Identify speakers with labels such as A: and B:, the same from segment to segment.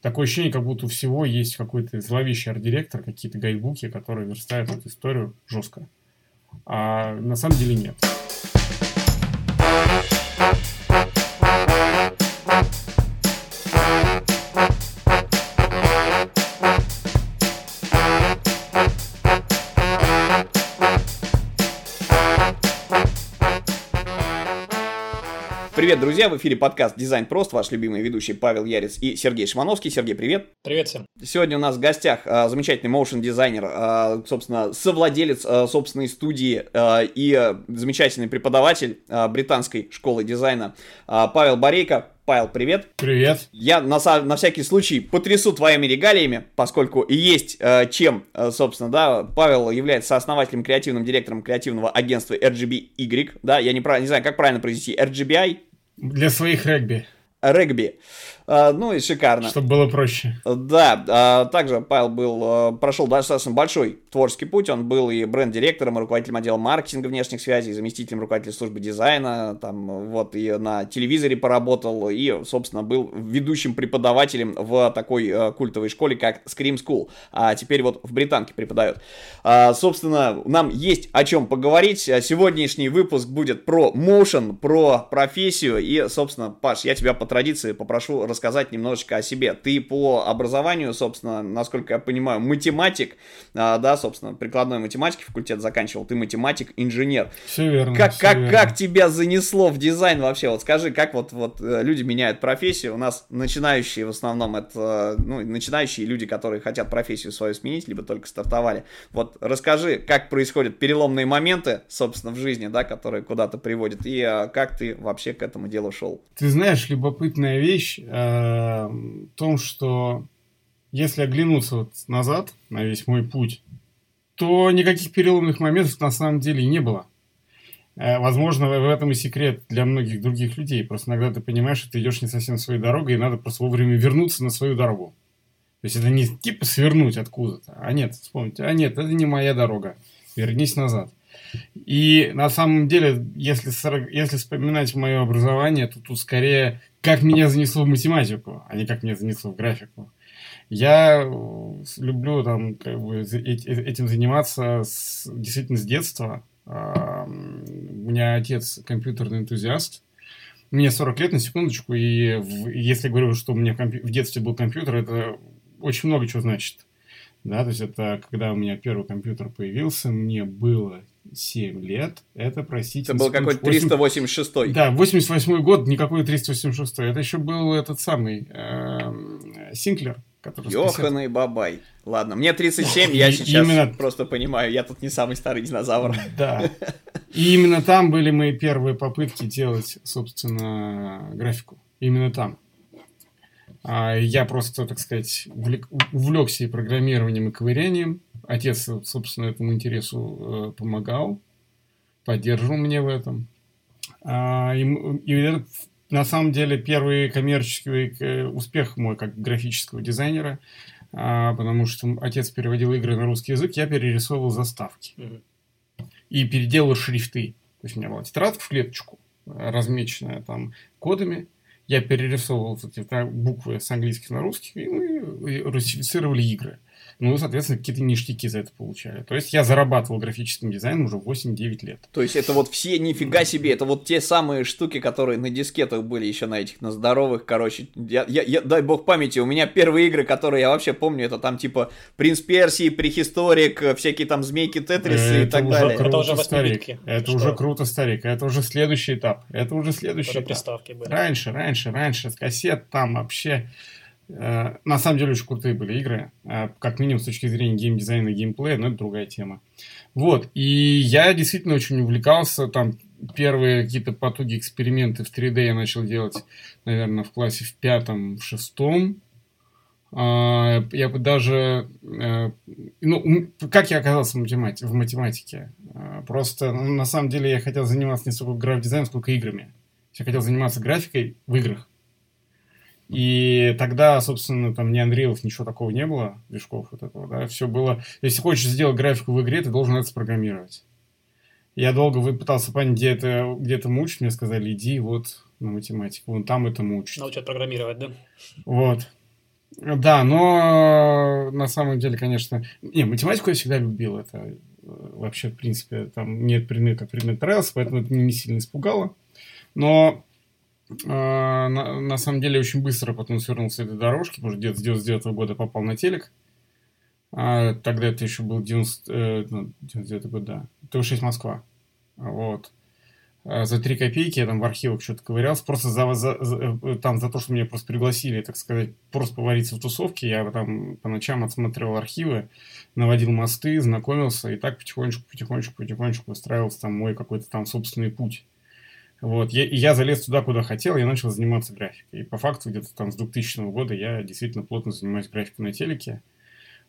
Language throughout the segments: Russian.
A: такое ощущение, как будто у всего есть какой-то зловещий арт-директор, какие-то гайдбуки, которые верстают эту историю жестко. А на самом деле нет.
B: Привет, друзья! В эфире подкаст «Дизайн прост». Ваш любимый ведущий Павел Ярец и Сергей Шимановский. Сергей, привет!
C: Привет всем!
B: Сегодня у нас в гостях а, замечательный моушен-дизайнер, а, собственно, совладелец а, собственной студии а, и а, замечательный преподаватель а, британской школы дизайна а, Павел Борейко. Павел, привет.
A: Привет.
B: Я на, на всякий случай потрясу твоими регалиями, поскольку и есть э, чем, э, собственно, да, Павел является основателем, креативным директором креативного агентства RGBY, да, я не, не знаю, как правильно произнести, RGBI,
A: для своих регби.
B: Регби. А, ну и шикарно.
A: Чтобы было проще.
B: Да, а, также Павел был, а, прошел достаточно большой творческий путь. Он был и бренд-директором, и руководителем отдела маркетинга внешних связей, заместителем руководителя службы дизайна, там вот и на телевизоре поработал, и, собственно, был ведущим преподавателем в такой культовой школе, как Scream School. А теперь вот в Британке преподает. Собственно, нам есть о чем поговорить. Сегодняшний выпуск будет про motion, про профессию, и, собственно, Паш, я тебя по традиции попрошу рассказать рассказать немножечко о себе. Ты по образованию, собственно, насколько я понимаю, математик, а, да, собственно, прикладной математики факультет заканчивал, ты математик, инженер.
A: Все верно.
B: Как,
A: все
B: как,
A: верно.
B: как тебя занесло в дизайн вообще? Вот скажи, как вот, вот э, люди меняют профессию? У нас начинающие в основном это, ну, начинающие люди, которые хотят профессию свою сменить, либо только стартовали. Вот расскажи, как происходят переломные моменты, собственно, в жизни, да, которые куда-то приводят, и а, как ты вообще к этому делу шел?
A: Ты знаешь, любопытная вещь. Э, том, что если оглянуться вот назад на весь мой путь, то никаких переломных моментов на самом деле не было. Э, возможно, в этом и секрет для многих других людей. Просто иногда ты понимаешь, что ты идешь не совсем своей дорогой, и надо просто вовремя вернуться на свою дорогу. То есть это не типа свернуть откуда-то, а нет, вспомните, а нет, это не моя дорога, вернись назад. И на самом деле, если, если вспоминать мое образование, то тут скорее как меня занесло в математику, а не как меня занесло в графику. Я э, люблю там как бы этим заниматься с, действительно с детства. У меня отец компьютерный энтузиаст. Мне 40 лет, на секундочку, и в, если говорю, что у меня в детстве был компьютер, это очень много чего значит. Да, то есть это когда у меня первый компьютер появился, мне было 7 лет. Это, простите...
B: Это был какой-то 386
A: 8... Да, 88 год, никакой 386 Это еще был этот самый э, Синклер.
B: Йоханый Бабай. Ладно, мне 37, я сейчас именно... просто понимаю, я тут не самый старый динозавр.
A: Да. И именно там были мои первые попытки делать, собственно, графику. Именно там. А я просто, так сказать, увлекся и программированием, и ковырянием. Отец, собственно, этому интересу э, помогал, поддерживал меня в этом. А, и, и это, на самом деле, первый коммерческий э, успех мой как графического дизайнера, а, потому что отец переводил игры на русский язык, я перерисовывал заставки. Mm-hmm. И переделал шрифты. То есть у меня была тетрадка в клеточку, размеченная там кодами, я перерисовывал эти буквы с английских на русский, и мы русифицировали игры ну, соответственно, какие-то ништяки за это получали. То есть я зарабатывал графическим дизайном уже 8-9 лет.
B: То есть это вот все, нифига себе, это вот те самые штуки, которые на дискетах были еще на этих, на здоровых, короче. Я, я, я, дай бог памяти, у меня первые игры, которые я вообще помню, это там типа Принц Персии, Прихисторик, всякие там Змейки Тетрисы
A: это
B: и так
A: уже
B: далее.
A: Круто, это уже старик. Это Что? уже круто, старик. Это уже следующий этап. Это уже следующий
C: уже
A: этап.
C: приставки были.
A: Раньше, раньше, раньше, с кассет там вообще Э, на самом деле очень крутые были игры, э, как минимум с точки зрения геймдизайна и геймплея, но это другая тема. Вот, и я действительно очень увлекался, там первые какие-то потуги, эксперименты в 3D я начал делать, наверное, в классе в пятом, в шестом. А, я бы даже... Э, ну, как я оказался в, математике? В математике? Просто, ну, на самом деле, я хотел заниматься не столько граф-дизайном, сколько играми. Я хотел заниматься графикой в играх. И тогда, собственно, там ни Андреев, ничего такого не было, движков вот этого, да, все было... Если хочешь сделать графику в игре, ты должен это спрограммировать. Я долго пытался понять, где это, где это мучить, мне сказали, иди вот на математику, вон там это мучить.
C: Научат программировать, да?
A: Вот. Да, но на самом деле, конечно... Не, математику я всегда любил. Это э, вообще, в принципе, там нет предмета, как предмет нравился, поэтому это не сильно испугало. Но на, на самом деле очень быстро потом свернул с этой дорожки, потому что где-то с 99 -го года попал на телек. А, тогда это еще был 90, э, 99 ну, год, да. ТВ-6 Москва. Вот. А за три копейки я там в архивах что-то ковырялся, просто за, за, за, э, там, за то, что меня просто пригласили, так сказать, просто повариться в тусовке, я там по ночам отсматривал архивы, наводил мосты, знакомился, и так потихонечку, потихонечку, потихонечку выстраивался там мой какой-то там собственный путь. Вот, я, я залез туда, куда хотел, я начал заниматься графикой. И по факту где-то там с 2000 года я действительно плотно занимаюсь графикой на телеке.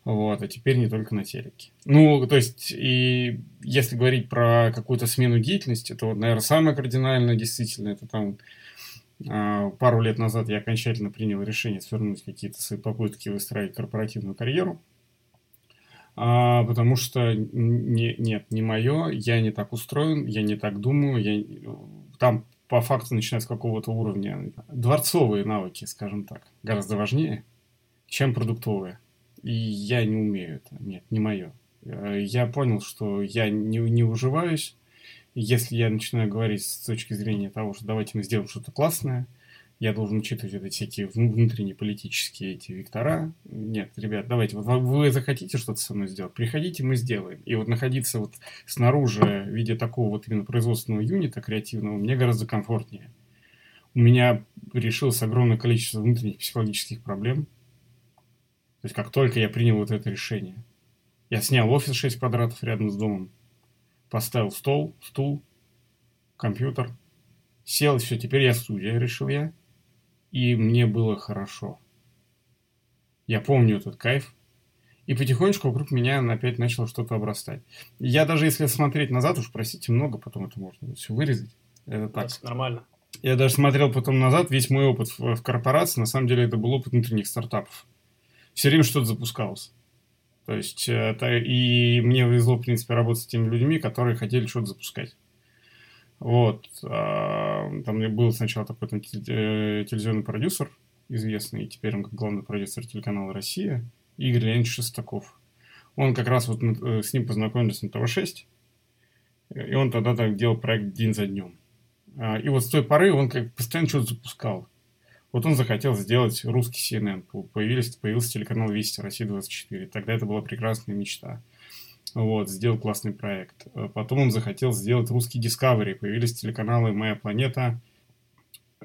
A: Вот, а теперь не только на телеке. Ну, то есть, и если говорить про какую-то смену деятельности, то, наверное, самое кардинальное действительно, это там а, пару лет назад я окончательно принял решение свернуть какие-то свои попытки выстраивать корпоративную карьеру. А, потому что не, нет, не мое, я не так устроен, я не так думаю, я, там по факту начиная с какого-то уровня дворцовые навыки, скажем так, гораздо важнее, чем продуктовые. И я не умею это. Нет, не мое. Э, я понял, что я не, не уживаюсь. Если я начинаю говорить с точки зрения того, что давайте мы сделаем что-то классное, я должен учитывать эти всякие внутренние политические эти вектора. Нет, ребят, давайте, вот вы захотите что-то со мной сделать, приходите, мы сделаем. И вот находиться вот снаружи в виде такого вот именно производственного юнита креативного мне гораздо комфортнее. У меня решилось огромное количество внутренних психологических проблем – то есть, как только я принял вот это решение, я снял офис 6 квадратов рядом с домом, поставил стол, стул, компьютер, сел, и все, теперь я студия, решил я. И мне было хорошо. Я помню этот кайф. И потихонечку вокруг меня опять начало что-то обрастать. Я даже если смотреть назад, уж простите, много, потом это можно все вырезать. Это так. Это
C: нормально.
A: Я даже смотрел потом назад, весь мой опыт в, в корпорации, на самом деле это был опыт внутренних стартапов все время что-то запускалось. То есть, это, и мне повезло, в принципе, работать с теми людьми, которые хотели что-то запускать. Вот. А, там был сначала такой там, э, телевизионный продюсер, известный, и теперь он как главный продюсер телеканала «Россия», Игорь Леонидович Шестаков. Он как раз вот э, с ним познакомились на ТВ-6, и он тогда так делал проект день за днем. А, и вот с той поры он как постоянно что-то запускал. Вот он захотел сделать русский CNN. Появились, появился телеканал Вести, Россия-24. Тогда это была прекрасная мечта. Вот, сделал классный проект. Потом он захотел сделать русский Discovery. Появились телеканалы «Моя планета»,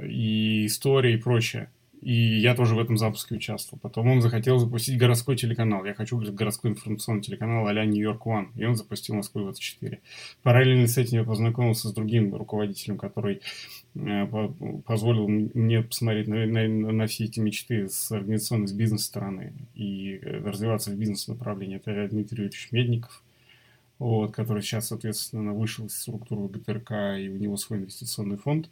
A: и «История» и прочее. И я тоже в этом запуске участвовал. Потом он захотел запустить городской телеканал. Я хочу говорит, городской информационный телеканал а-ля Нью-Йорк One. И он запустил Москву 24. Параллельно с этим я познакомился с другим руководителем, который э, позволил мне посмотреть на, на, на все эти мечты с организационной, с бизнес-стороны и э, развиваться в бизнес-направлении. Это Дмитрий Юрьевич Медников вот, который сейчас, соответственно, вышел из структуры ГТРК, и у него свой инвестиционный фонд.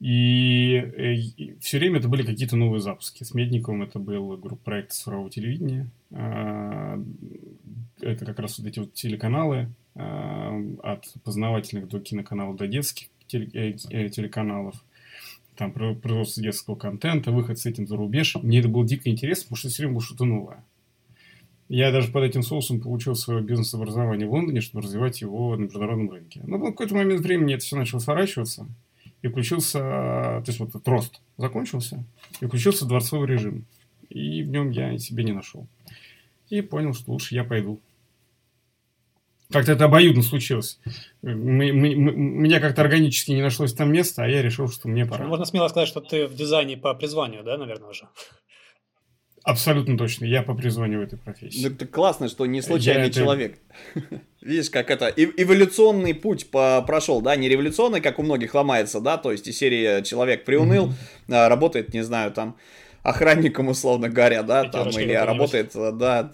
A: И, э, и все время это были какие-то новые запуски. С Медниковым это был группа проект цифрового телевидения. А, это как раз вот эти вот телеканалы а, от познавательных до киноканалов до детских э, э, телеканалов. Там производство детского контента, выход с этим за рубеж. Мне это было дико интересно, потому что все время было что-то новое. Я даже под этим соусом получил свое бизнес-образование в Лондоне, чтобы развивать его на международном рынке. Но в какой-то момент времени это все начало сворачиваться и включился, то есть вот этот рост закончился, и включился дворцовый режим. И в нем я себе не нашел. И понял, что лучше я пойду. Как-то это обоюдно случилось. Мы, мы, мы, меня как-то органически не нашлось там места, а я решил, что мне пора.
C: Можно смело сказать, что ты в дизайне по призванию, да, наверное, уже?
A: Абсолютно точно. Я по призванию в этой профессии.
B: Ну, это классно, что не случайный я человек. Это... Видишь, как это эволюционный путь по прошел, да, не революционный, как у многих ломается, да, то есть из серии человек приуныл, mm-hmm. работает, не знаю, там охранником, условно говоря, да, там, или работает, да,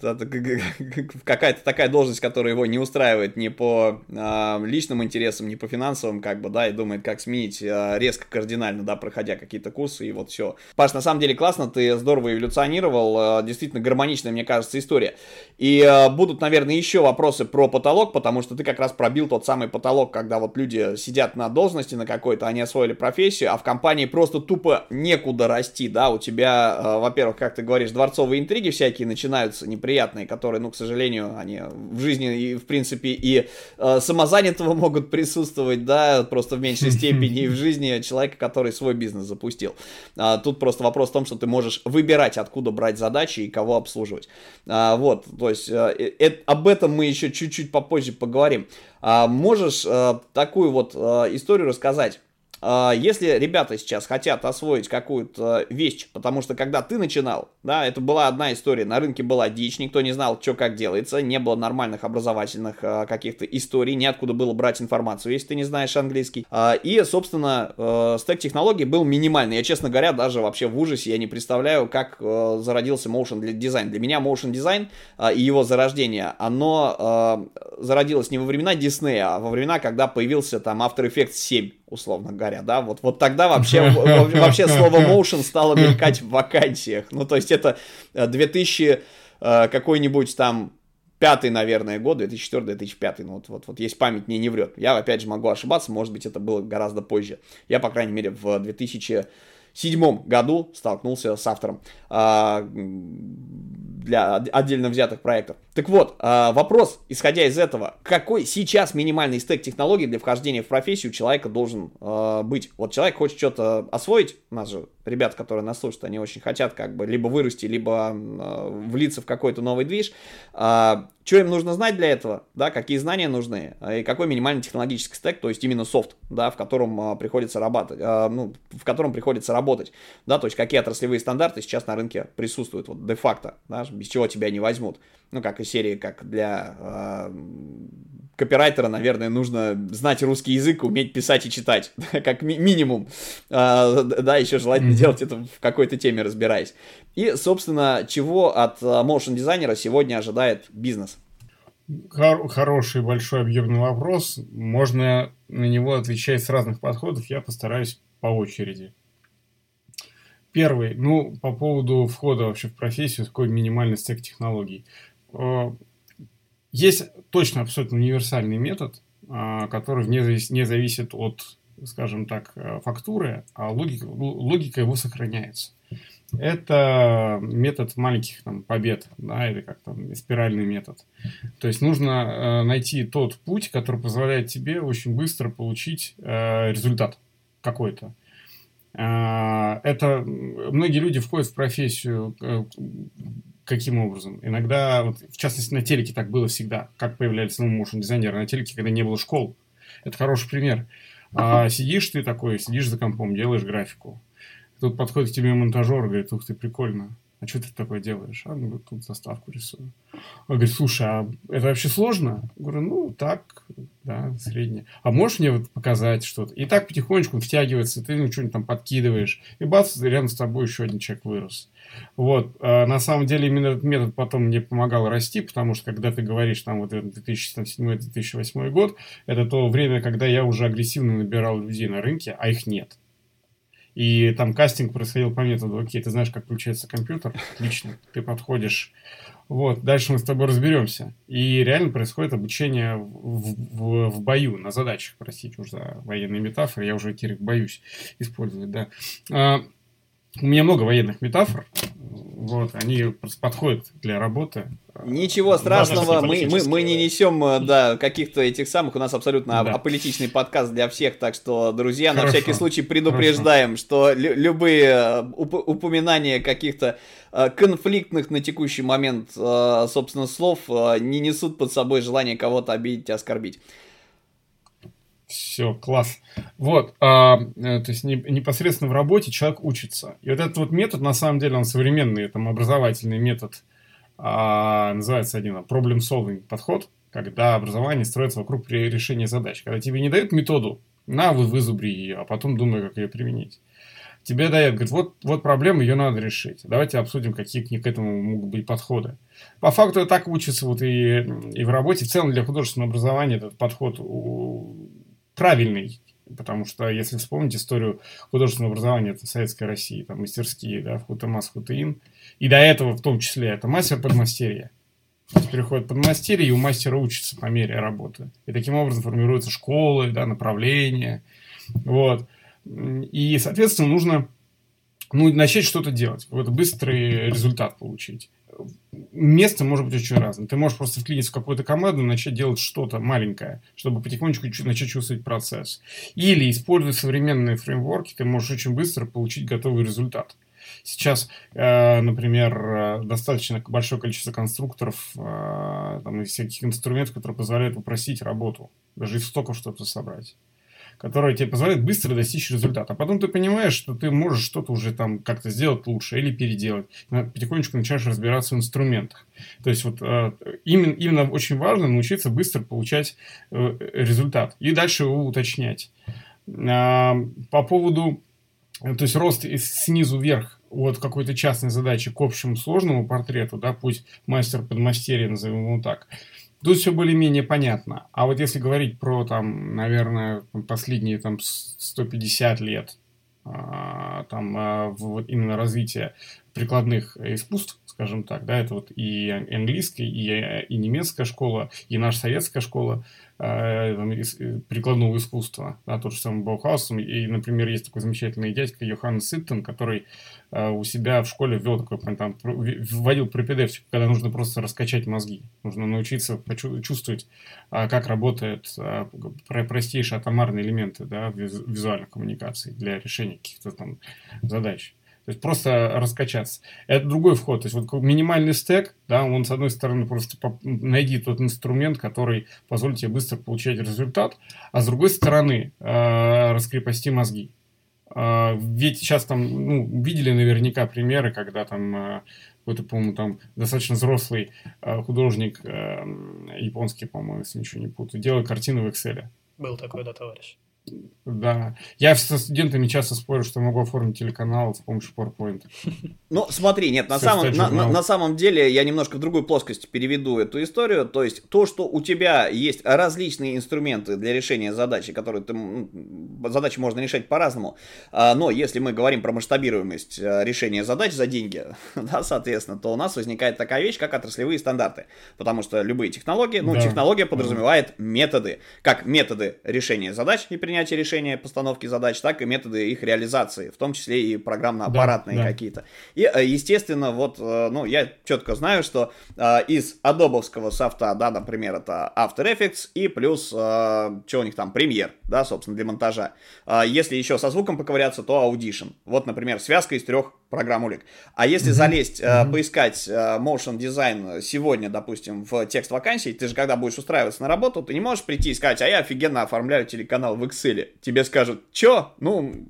B: какая-то такая должность, которая его не устраивает ни по а, личным интересам, ни по финансовым, как бы, да, и думает, как сменить а, резко, кардинально, да, проходя какие-то курсы, и вот все. Паш, на самом деле классно, ты здорово эволюционировал, а, действительно гармоничная, мне кажется, история. И а, будут, наверное, еще вопросы про потолок, потому что ты как раз пробил тот самый потолок, когда вот люди сидят на должности на какой-то, они освоили профессию, а в компании просто тупо некуда расти, да, у тебя э, во-первых, как ты говоришь, дворцовые интриги всякие начинаются неприятные, которые, ну, к сожалению, они в жизни и, в принципе, и э, самозанятого могут присутствовать, да, просто в меньшей степени и в жизни человека, который свой бизнес запустил. А, тут просто вопрос в том, что ты можешь выбирать, откуда брать задачи и кого обслуживать. А, вот, то есть э, э, об этом мы еще чуть-чуть попозже поговорим. А, можешь э, такую вот э, историю рассказать? А, если ребята сейчас хотят освоить какую-то вещь, потому что когда ты начинал, да, это была одна история, на рынке была дичь, никто не знал, что как делается, не было нормальных образовательных а, каких-то историй, неоткуда было брать информацию, если ты не знаешь английский. А, и, собственно, э, стек технологий был минимальный. Я, честно говоря, даже вообще в ужасе я не представляю, как э, зародился motion дизайн. Для меня motion дизайн и его зарождение, оно зародилось не во времена Диснея, а во времена, когда появился там After Effects 7 условно говоря, да, вот, вот тогда вообще, вообще слово motion стало мелькать в вакансиях, ну, то есть это 2000 э, э, какой-нибудь там пятый, наверное, год, 2004-2005, ну вот, вот, вот есть память, мне не врет. Я, опять же, могу ошибаться, может быть, это было гораздо позже. Я, по крайней мере, в 2007 году столкнулся с автором а, для отдельно взятых проектов. Так вот, а, вопрос, исходя из этого, какой сейчас минимальный стек технологий для вхождения в профессию человека должен а, быть? Вот человек хочет что-то освоить, у нас же ребята, которые нас слушают, они очень хотят как бы либо вырасти, либо э, влиться в какой-то новый движ. Что им нужно знать для этого, да, какие знания нужны, и какой минимальный технологический стек, то есть именно софт, да, в котором приходится работать, ну, в котором приходится работать, да, то есть какие отраслевые стандарты сейчас на рынке присутствуют, вот де-факто, да, без чего тебя не возьмут. Ну, как и серии, как для э, копирайтера, наверное, нужно знать русский язык, уметь писать и читать, как ми- минимум. А, да, еще желательно mm-hmm. делать это в какой-то теме, разбираясь. И, собственно, чего от motion а, дизайнера сегодня ожидает бизнес?
A: Хор- хороший большой объемный вопрос. Можно на него отвечать с разных подходов. Я постараюсь по очереди. Первый, ну, по поводу входа вообще в профессию, какой минимальный стек технологий. Есть точно абсолютно универсальный метод, а, который не, не зависит от, скажем так, э, фактуры, а логика, логика его сохраняется. Это метод маленьких там, побед, да, или как там спиральный метод. То есть нужно э, найти тот путь, который позволяет тебе очень быстро получить э, результат какой-то. Э, это многие люди входят в профессию э, Каким образом? Иногда, вот, в частности, на телеке так было всегда. Как появлялись ну, motion дизайнеры на телеке, когда не было школ. Это хороший пример. А сидишь ты такой, сидишь за компом, делаешь графику. Тут подходит к тебе монтажер, говорит, ух ты, прикольно а что ты такое делаешь? А, ну, тут заставку рисую. Он говорит, слушай, а это вообще сложно? Я говорю, ну, так, да, среднее. А можешь мне вот показать что-то? И так потихонечку втягивается, ты ну, что-нибудь там подкидываешь, и бац, рядом с тобой еще один человек вырос. Вот. А на самом деле именно этот метод потом мне помогал расти, потому что когда ты говоришь, там, вот 2007-2008 год, это то время, когда я уже агрессивно набирал людей на рынке, а их нет. И там кастинг происходил по методу, окей, ты знаешь, как включается компьютер, отлично, ты подходишь. Вот, дальше мы с тобой разберемся. И реально происходит обучение в, в, в бою, на задачах, простите уж за военные метафоры, я уже, Кирик, боюсь использовать, да. А, у меня много военных метафор, вот, они подходят для работы.
B: Ничего страшного, мы, мы, мы не несем, э, да, каких-то этих самых, у нас абсолютно да. аполитичный подкаст для всех, так что, друзья, Хорошо. на всякий случай предупреждаем, Хорошо. что любые э, уп упоминания каких-то э, конфликтных на текущий момент, собственно, слов не несут под собой желание кого-то обидеть и оскорбить.
A: Все, класс. Вот, а, то есть не, непосредственно в работе человек учится. И вот этот вот метод, на самом деле, он современный, там, образовательный метод, а, называется один problem solving подход, когда образование строится вокруг решения задач. Когда тебе не дают методу, на, вы вызубри ее, а потом думай, как ее применить. Тебе дают, говорит, вот, вот проблема, ее надо решить. Давайте обсудим, какие к этому могут быть подходы. По факту так учится вот и, и в работе. В целом для художественного образования этот подход правильный. Потому что, если вспомнить историю художественного образования в Советской России, там мастерские, да, в Хутамас, Хутаин, и до этого в том числе, это мастер подмастерье. Переходит под мастерье, и у мастера учится по мере работы. И таким образом формируются школы, да, направления. Вот. И, соответственно, нужно ну, начать что-то делать, какой-то быстрый результат получить. Место может быть очень разное. Ты можешь просто вклиниться в какую-то команду, начать делать что-то маленькое, чтобы потихонечку начать чувствовать процесс. Или, используя современные фреймворки, ты можешь очень быстро получить готовый результат. Сейчас, э, например, э, достаточно большое количество конструкторов э, там, и всяких инструментов, которые позволяют упростить работу, даже из стоков что-то собрать которая тебе позволяет быстро достичь результата. А потом ты понимаешь, что ты можешь что-то уже там как-то сделать лучше или переделать. Потихонечку начинаешь разбираться в инструментах. То есть вот именно, именно очень важно научиться быстро получать результат и дальше его уточнять. По поводу то есть рост снизу вверх от какой-то частной задачи к общему сложному портрету, да, пусть мастер подмастерье, назовем его так, тут все более-менее понятно. А вот если говорить про, там, наверное, последние там, 150 лет, а, там, а, вот именно развитие прикладных искусств, скажем так, да, это вот и английская, и, и немецкая школа, и наша советская школа, Э, э, прикладного искусства, да, тот же самый Баухаус. И, например, есть такой замечательный дядька Йоханнес Иттен, который э, у себя в школе ввел такой, там, вводил пропедевтику, когда нужно просто раскачать мозги. Нужно научиться чувствовать, как работают простейшие атомарные элементы да, визуальной коммуникации для решения каких-то там задач. То есть просто раскачаться. Это другой вход. То есть вот минимальный стек, да, он с одной стороны просто найди тот инструмент, который позволит тебе быстро получать результат, а с другой стороны э, раскрепости мозги. Э, ведь сейчас там, ну, видели наверняка примеры, когда там э, какой-то, по-моему, там достаточно взрослый художник, японский, по-моему, если ничего не путаю, делает картину в Excel.
C: Был такой, да, товарищ.
A: Да. Я со студентами часто спорю, что могу оформить телеканал с помощью PowerPoint.
B: Ну, смотри, нет, на самом, на, на, на самом деле я немножко в другую плоскость переведу эту историю. То есть то, что у тебя есть различные инструменты для решения задачи, которые ты, задачи можно решать по-разному. А, но если мы говорим про масштабируемость а, решения задач за деньги, да, соответственно, то у нас возникает такая вещь, как отраслевые стандарты. Потому что любые технологии, ну, да. технология подразумевает методы, как методы решения задач и принятия принятия решения постановки задач, так и методы их реализации, в том числе и программно-аппаратные да, да. какие-то. И, э, естественно, вот, э, ну, я четко знаю, что э, из адобовского софта, да, например, это After Effects и плюс, что у них там, Premiere, да, собственно, для монтажа. Если еще со звуком поковыряться, то Audition. Вот, например, связка из трех программ улик. А если mm-hmm. залезть, mm-hmm. поискать motion design сегодня, допустим, в текст вакансий, ты же когда будешь устраиваться на работу, ты не можешь прийти и сказать, а я офигенно оформляю телеканал в Excel Excel. Тебе скажут, чё? Ну,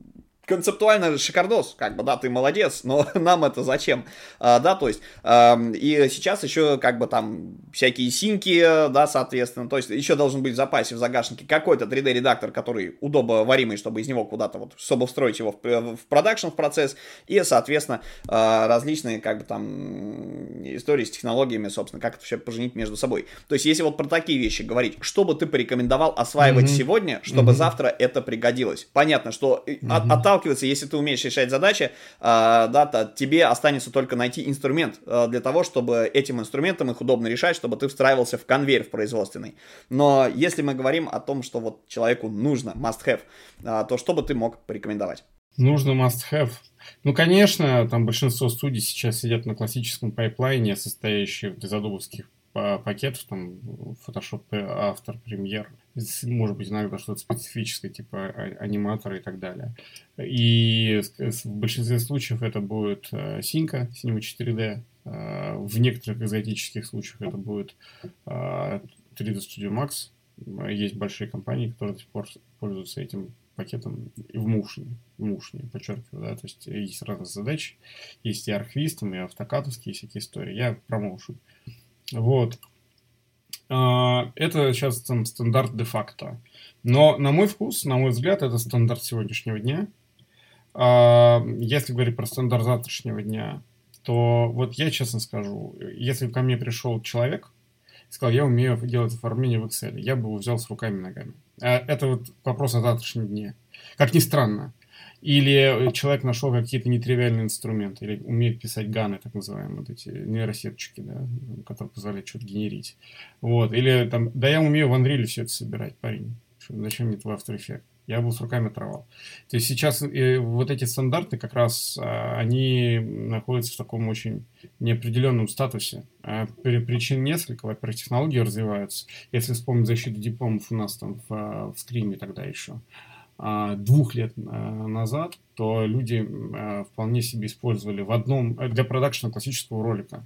B: концептуально шикардос, как бы, да, ты молодец, но нам это зачем, а, да, то есть, а, и сейчас еще, как бы, там, всякие синки, да, соответственно, то есть, еще должен быть в запасе, в загашнике какой-то 3D-редактор, который удобоваримый, чтобы из него куда-то вот, чтобы встроить его в, в продакшн, в процесс, и, соответственно, а, различные, как бы, там, истории с технологиями, собственно, как это все поженить между собой. То есть, если вот про такие вещи говорить, что бы ты порекомендовал осваивать mm-hmm. сегодня, чтобы mm-hmm. завтра это пригодилось? Понятно, что mm-hmm. от, от отталкиваться, если ты умеешь решать задачи, а, да, то тебе останется только найти инструмент а, для того, чтобы этим инструментом их удобно решать, чтобы ты встраивался в конвейер в производственный. Но если мы говорим о том, что вот человеку нужно must-have, а, то что бы ты мог порекомендовать?
A: Нужно must-have. Ну, конечно, там большинство студий сейчас сидят на классическом пайплайне, состоящих из адобовских пакетов, там, Photoshop, автор, премьер, может быть, иногда что-то специфическое, типа а, аниматора и так далее. И в большинстве случаев это будет Синька, Cinema 4D. Э, в некоторых экзотических случаях это будет 3D э, Studio Max. Есть большие компании, которые до сих пор пользуются этим пакетом в Motion, в Motion, подчеркиваю, да, то есть есть разные задачи, есть и архвистом, и автокатовские всякие истории. Я про. Вот. А, это сейчас там стандарт де-факто. Но на мой вкус, на мой взгляд, это стандарт сегодняшнего дня. А, если говорить про стандарт завтрашнего дня, то вот я честно скажу, если ко мне пришел человек и сказал, я умею делать оформление в Excel, я бы его взял с руками и ногами. А это вот вопрос о завтрашнем дне. Как ни странно. Или человек нашел какие-то нетривиальные инструменты, или умеет писать ганы, так называемые, вот эти нейросеточки, да, которые позволяют что-то генерить. Вот. Или там, да я умею в Unreal все это собирать, парень. Зачем мне твой After Effects? Я был с руками оторвал. То есть сейчас э, вот эти стандарты как раз, а, они находятся в таком очень неопределенном статусе. А, причин несколько. Во-первых, технологии развиваются. Если вспомнить защиту дипломов у нас там в, в скриме тогда еще а, двух лет а, назад, то люди а, вполне себе использовали в одном, э, для продакшена классического ролика,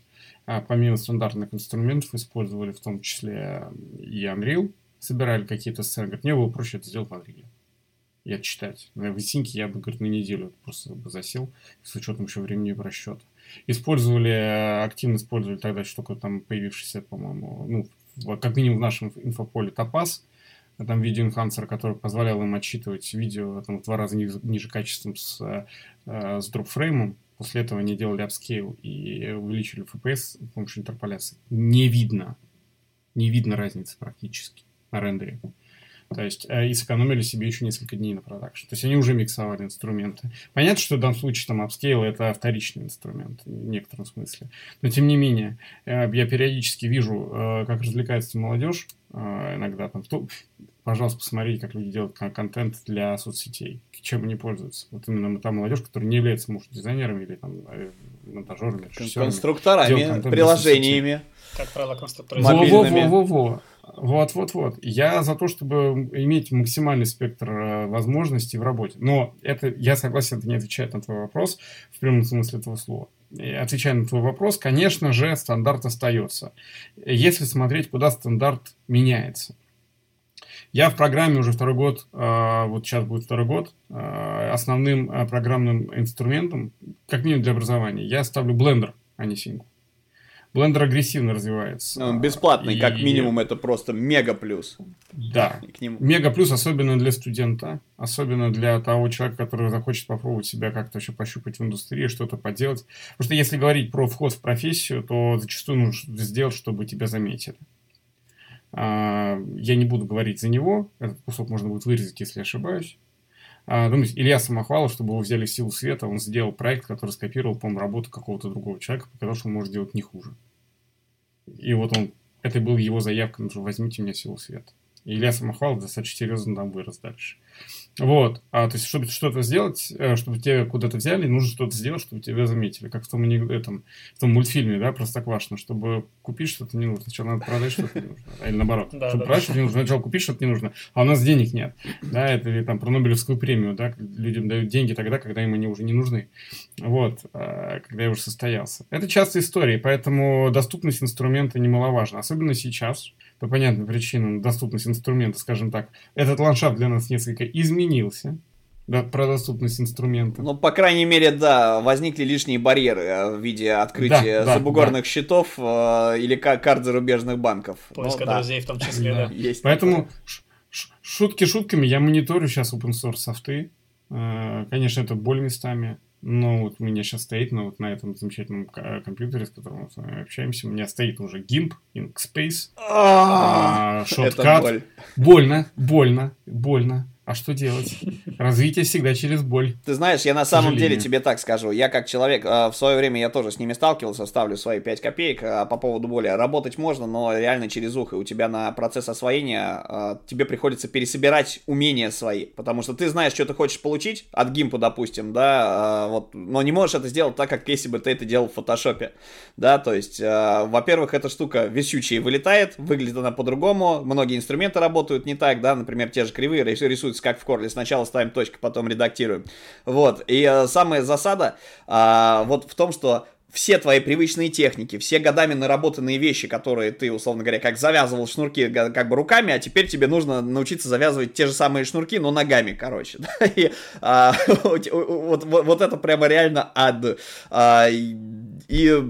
A: помимо стандартных инструментов, использовали в том числе и Unreal, собирали какие-то сцены. Говорят, мне было проще это сделать в Unreal и отчитать. В Исинке я бы, говорит, на неделю просто бы засел с учетом еще времени расчета. Использовали, активно использовали тогда штуку там появившийся, по-моему, ну, как минимум в нашем инфополе Topaz, там Video Enhancer, который позволял им обсчитывать видео там, в два раза ниже, ниже качеством с, э, с drop frame ом. После этого они делали upscale и увеличили FPS с помощью интерполяции. Не видно. Не видно разницы практически на рендере. То есть, э, и сэкономили себе еще несколько дней на продакшн. То есть, они уже миксовали инструменты. Понятно, что в данном случае там upscale это вторичный инструмент в некотором смысле. Но, тем не менее, э, я периодически вижу, э, как развлекается молодежь иногда там. Пожалуйста, посмотрите, как люди делают контент для соцсетей. Чем они пользуются. Вот именно та молодежь, которая не является, может, дизайнерами или там монтажерами,
B: Конструкторами, приложениями.
C: Как правило, конструкторами.
A: Во-во-во-во-во. Вот-вот-вот. Я за то, чтобы иметь максимальный спектр э, возможностей в работе. Но это, я согласен, это не отвечает на твой вопрос в прямом смысле этого слова. И отвечая на твой вопрос, конечно же, стандарт остается. Если смотреть, куда стандарт меняется. Я в программе уже второй год, э, вот сейчас будет второй год, э, основным программным инструментом, как минимум для образования, я ставлю Blender, а не Sync. Blender агрессивно развивается.
B: Он бесплатный, и... как минимум, это просто мега плюс.
A: Да. К нему. Мега плюс, особенно для студента, особенно для того человека, который захочет попробовать себя как-то еще пощупать в индустрии, что-то поделать. Потому что если говорить про вход в профессию, то зачастую нужно сделать, чтобы тебя заметили. А, я не буду говорить за него, этот кусок можно будет вырезать, если ошибаюсь. А, думаю, Илья Самохвалов, чтобы его взяли в силу света, он сделал проект, который скопировал, по-моему, работу какого-то другого человека, показал, что он может делать не хуже. И вот он, это был его заявка, ну, возьмите меня силу света. И Илья Самохвалов достаточно серьезно там вырос дальше. Вот. А, то есть, чтобы что-то сделать, э, чтобы тебя куда-то взяли, нужно что-то сделать, чтобы тебя заметили. Как в том, этом, в том мультфильме, да, Простоквашино. Чтобы купить что-то не нужно. Сначала надо продать что-то не нужно. Или наоборот. Да, чтобы да, продать что-то не нужно. Сначала купить что-то не нужно. А у нас денег нет. Да, это или там про Нобелевскую премию, да, людям дают деньги тогда, когда им они уже не нужны. Вот. А, когда я уже состоялся. Это часто истории, поэтому доступность инструмента немаловажна. Особенно сейчас по понятным причинам доступность инструмента, скажем так, этот ландшафт для нас несколько изменился. Да, про доступность инструмента.
B: Ну, по крайней мере, да, возникли лишние барьеры э, в виде открытия да, забугорных да. счетов э, или карт зарубежных банков.
C: Поиска ну, друзей да. в том числе, да. да.
A: Есть Поэтому шутки шутками, я мониторю сейчас open source софты. Э, конечно, это боль местами. Ну, вот у меня сейчас стоит, ну, вот на этом замечательном компьютере, с которым мы с вами общаемся, у меня стоит уже GIMP, Inkspace,
B: а,
A: шоткат. Больно, больно, больно. А что делать? Развитие всегда через боль.
B: Ты знаешь, я на самом деле тебе так скажу. Я как человек, а, в свое время я тоже с ними сталкивался, ставлю свои 5 копеек а, по поводу боли. Работать можно, но реально через ухо. У тебя на процесс освоения а, тебе приходится пересобирать умения свои. Потому что ты знаешь, что ты хочешь получить от гимпа, допустим, да, вот, но не можешь это сделать так, как если бы ты это делал в фотошопе. Да, то есть, во-первых, эта штука висючая вылетает, выглядит она по-другому, многие инструменты работают не так, да, например, те же кривые рисуют есть как в Корле. Сначала ставим точку, потом редактируем. Вот. И э, самая засада э, вот в том, что все твои привычные техники, все годами наработанные вещи, которые ты, условно говоря, как завязывал шнурки как бы руками, а теперь тебе нужно научиться завязывать те же самые шнурки, но ногами, короче. Вот, вот это прямо реально ад. А, и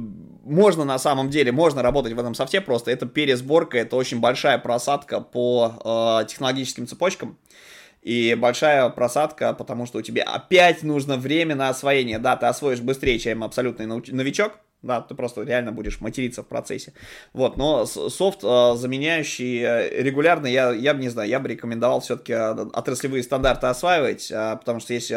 B: можно на самом деле, можно работать в этом софте, просто это пересборка, это очень большая просадка по э, технологическим цепочкам и большая просадка, потому что у тебя опять нужно время на освоение. Да, ты освоишь быстрее, чем абсолютный новичок, да, ты просто реально будешь материться в процессе. Вот, но софт, э, заменяющий э, регулярно, я, я бы не знаю, я бы рекомендовал все-таки э, отраслевые стандарты осваивать, потому что если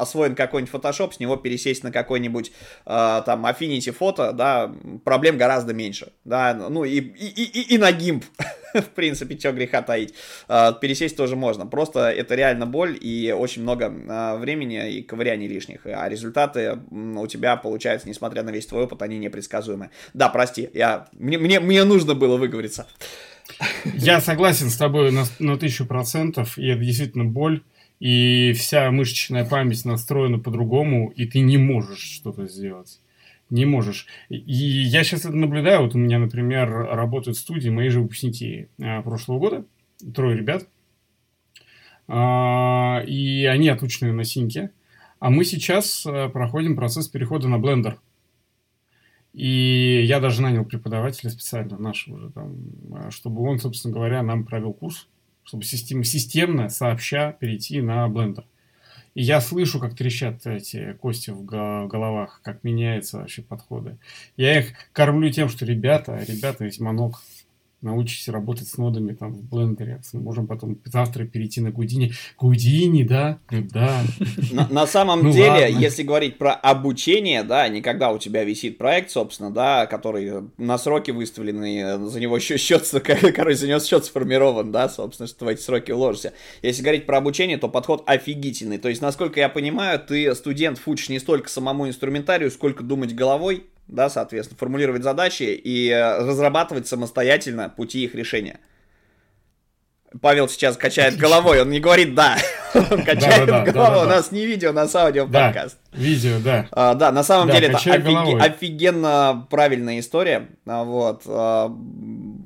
B: освоен какой-нибудь Photoshop, с него пересесть на какой-нибудь там Affinity фото, да, проблем гораздо меньше, да, ну и, и, и, и на GIMP. в принципе, что греха таить. А, пересесть тоже можно. Просто это реально боль и очень много а, времени и ковыряний лишних. А результаты у тебя получаются, несмотря на весь твой опыт, они непредсказуемы. Да, прости, я, мне, мне, мне нужно было выговориться.
A: Я согласен с тобой на, на тысячу процентов, и это действительно боль, и вся мышечная память настроена по-другому, и ты не можешь что-то сделать. Не можешь. И я сейчас это наблюдаю. Вот у меня, например, работают в студии мои же выпускники а, прошлого года. Трое ребят. А, и они отучены на синке. А мы сейчас а, проходим процесс перехода на блендер. И я даже нанял преподавателя специально нашего же там, чтобы он, собственно говоря, нам провел курс, чтобы систем, системно, сообща перейти на блендер. Я слышу, как трещат эти кости в головах, как меняются вообще подходы. Я их кормлю тем, что ребята, ребята, весь манок научитесь работать с нодами там в блендере. Можем потом завтра перейти на Гудини. Гудини, да? Да.
B: На, на самом ну, деле, ладно. если говорить про обучение, да, не когда у тебя висит проект, собственно, да, который на сроки выставлены, за него счет, счет короче, за него счет сформирован, да, собственно, что в эти сроки уложишься. Если говорить про обучение, то подход офигительный. То есть, насколько я понимаю, ты студент учишь не столько самому инструментарию, сколько думать головой, да, соответственно, формулировать задачи и э, разрабатывать самостоятельно пути их решения. Павел сейчас качает головой, он не говорит «да». Он качает да, да, голову, да, да, у нас не видео, у нас аудио подкаст.
A: Видео, да.
B: А, да, на самом деле это офиг... офигенно правильная история, а, вот, а,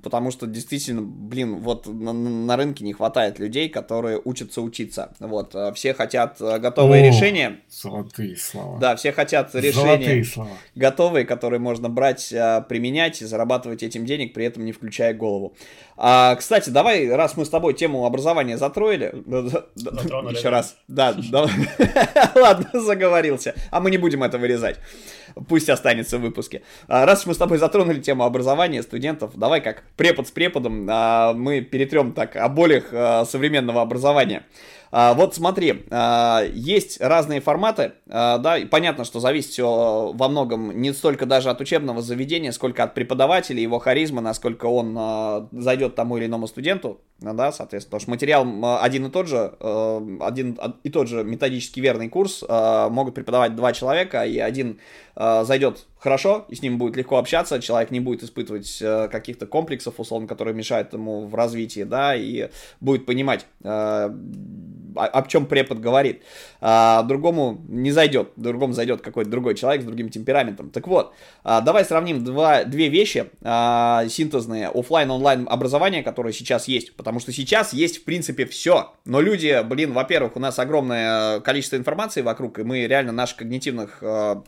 B: потому что действительно, блин, вот на, на рынке не хватает людей, которые учатся учиться, вот, все хотят готовые О, решения.
A: Золотые слова.
B: Да, все хотят решения готовые, которые можно брать, применять и зарабатывать этим денег, при этом не включая голову. А, кстати, давай, раз мы с тобой тему образования затроили, Затронули, еще да. раз, да, ладно, заговорил остановился. А мы не будем это вырезать. Пусть останется в выпуске. А, раз мы с тобой затронули тему образования студентов, давай как препод с преподом а, мы перетрем так о болях а, современного образования. А, вот смотри, а, есть разные форматы, а, да, и понятно, что зависит все во многом не столько даже от учебного заведения, сколько от преподавателя, его харизма, насколько он зайдет тому или иному студенту, да, соответственно, потому что материал один и тот же, один и тот же методически верный курс могут преподавать два человека, и один зайдет хорошо, и с ним будет легко общаться, человек не будет испытывать каких-то комплексов, условно, которые мешают ему в развитии, да, и будет понимать о, о чем препод говорит. А, другому не зайдет, другому зайдет какой-то другой человек с другим темпераментом. Так вот, а, давай сравним два, две вещи а, синтезные, офлайн онлайн образование, которое сейчас есть. Потому что сейчас есть, в принципе, все. Но люди, блин, во-первых, у нас огромное количество информации вокруг, и мы реально наших когнитивных а,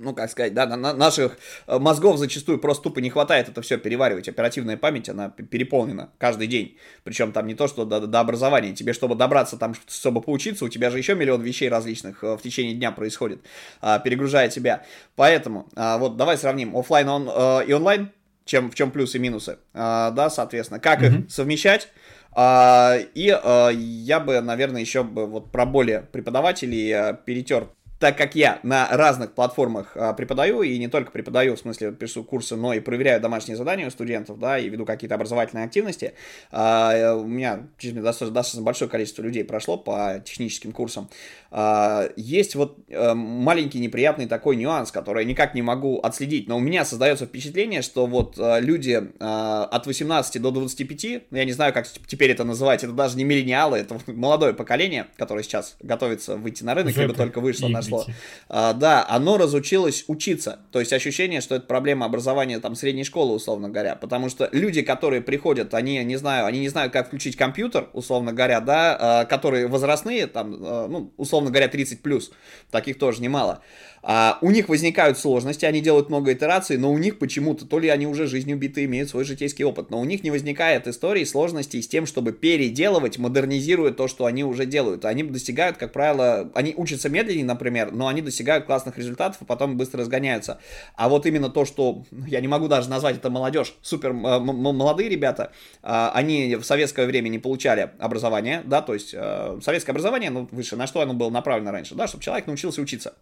B: ну, как сказать, да, на, наших э, мозгов зачастую просто тупо не хватает это все переваривать. Оперативная память, она переполнена каждый день. Причем там не то, что до, до образования. Тебе, чтобы добраться там, чтобы поучиться, у тебя же еще миллион вещей различных э, в течение дня происходит, а, перегружая тебя. Поэтому, а, вот, давай сравним офлайн он, э, и онлайн, чем, в чем плюсы и минусы, а, да, соответственно, как mm-hmm. их совмещать. И я бы, наверное, еще бы вот про более преподавателей перетер так как я на разных платформах а, преподаю, и не только преподаю, в смысле пишу курсы, но и проверяю домашние задания у студентов, да, и веду какие-то образовательные активности, а, у меня достаточно, достаточно большое количество людей прошло по техническим курсам. А, есть вот а, маленький неприятный такой нюанс, который я никак не могу отследить, но у меня создается впечатление, что вот а, люди а, от 18 до 25, я не знаю, как теперь это называть, это даже не миллениалы, это молодое поколение, которое сейчас готовится выйти на рынок, либо только вышло на произошло. А, да, оно разучилось учиться. То есть ощущение, что это проблема образования там средней школы, условно говоря. Потому что люди, которые приходят, они не знаю, они не знают, как включить компьютер, условно говоря, да, а, которые возрастные, там, а, ну, условно говоря, 30 плюс, таких тоже немало. А, у них возникают сложности, они делают много итераций, но у них почему-то, то ли они уже жизнью биты, имеют свой житейский опыт, но у них не возникает истории сложностей с тем, чтобы переделывать, модернизируя то, что они уже делают. Они достигают, как правило, они учатся медленнее, например, но они достигают классных результатов, и потом быстро разгоняются. А вот именно то, что, я не могу даже назвать это молодежь, супер молодые ребята, а, они в советское время не получали образование, да, то есть э, советское образование, ну, выше, на что оно было направлено раньше, да, чтобы человек научился учиться.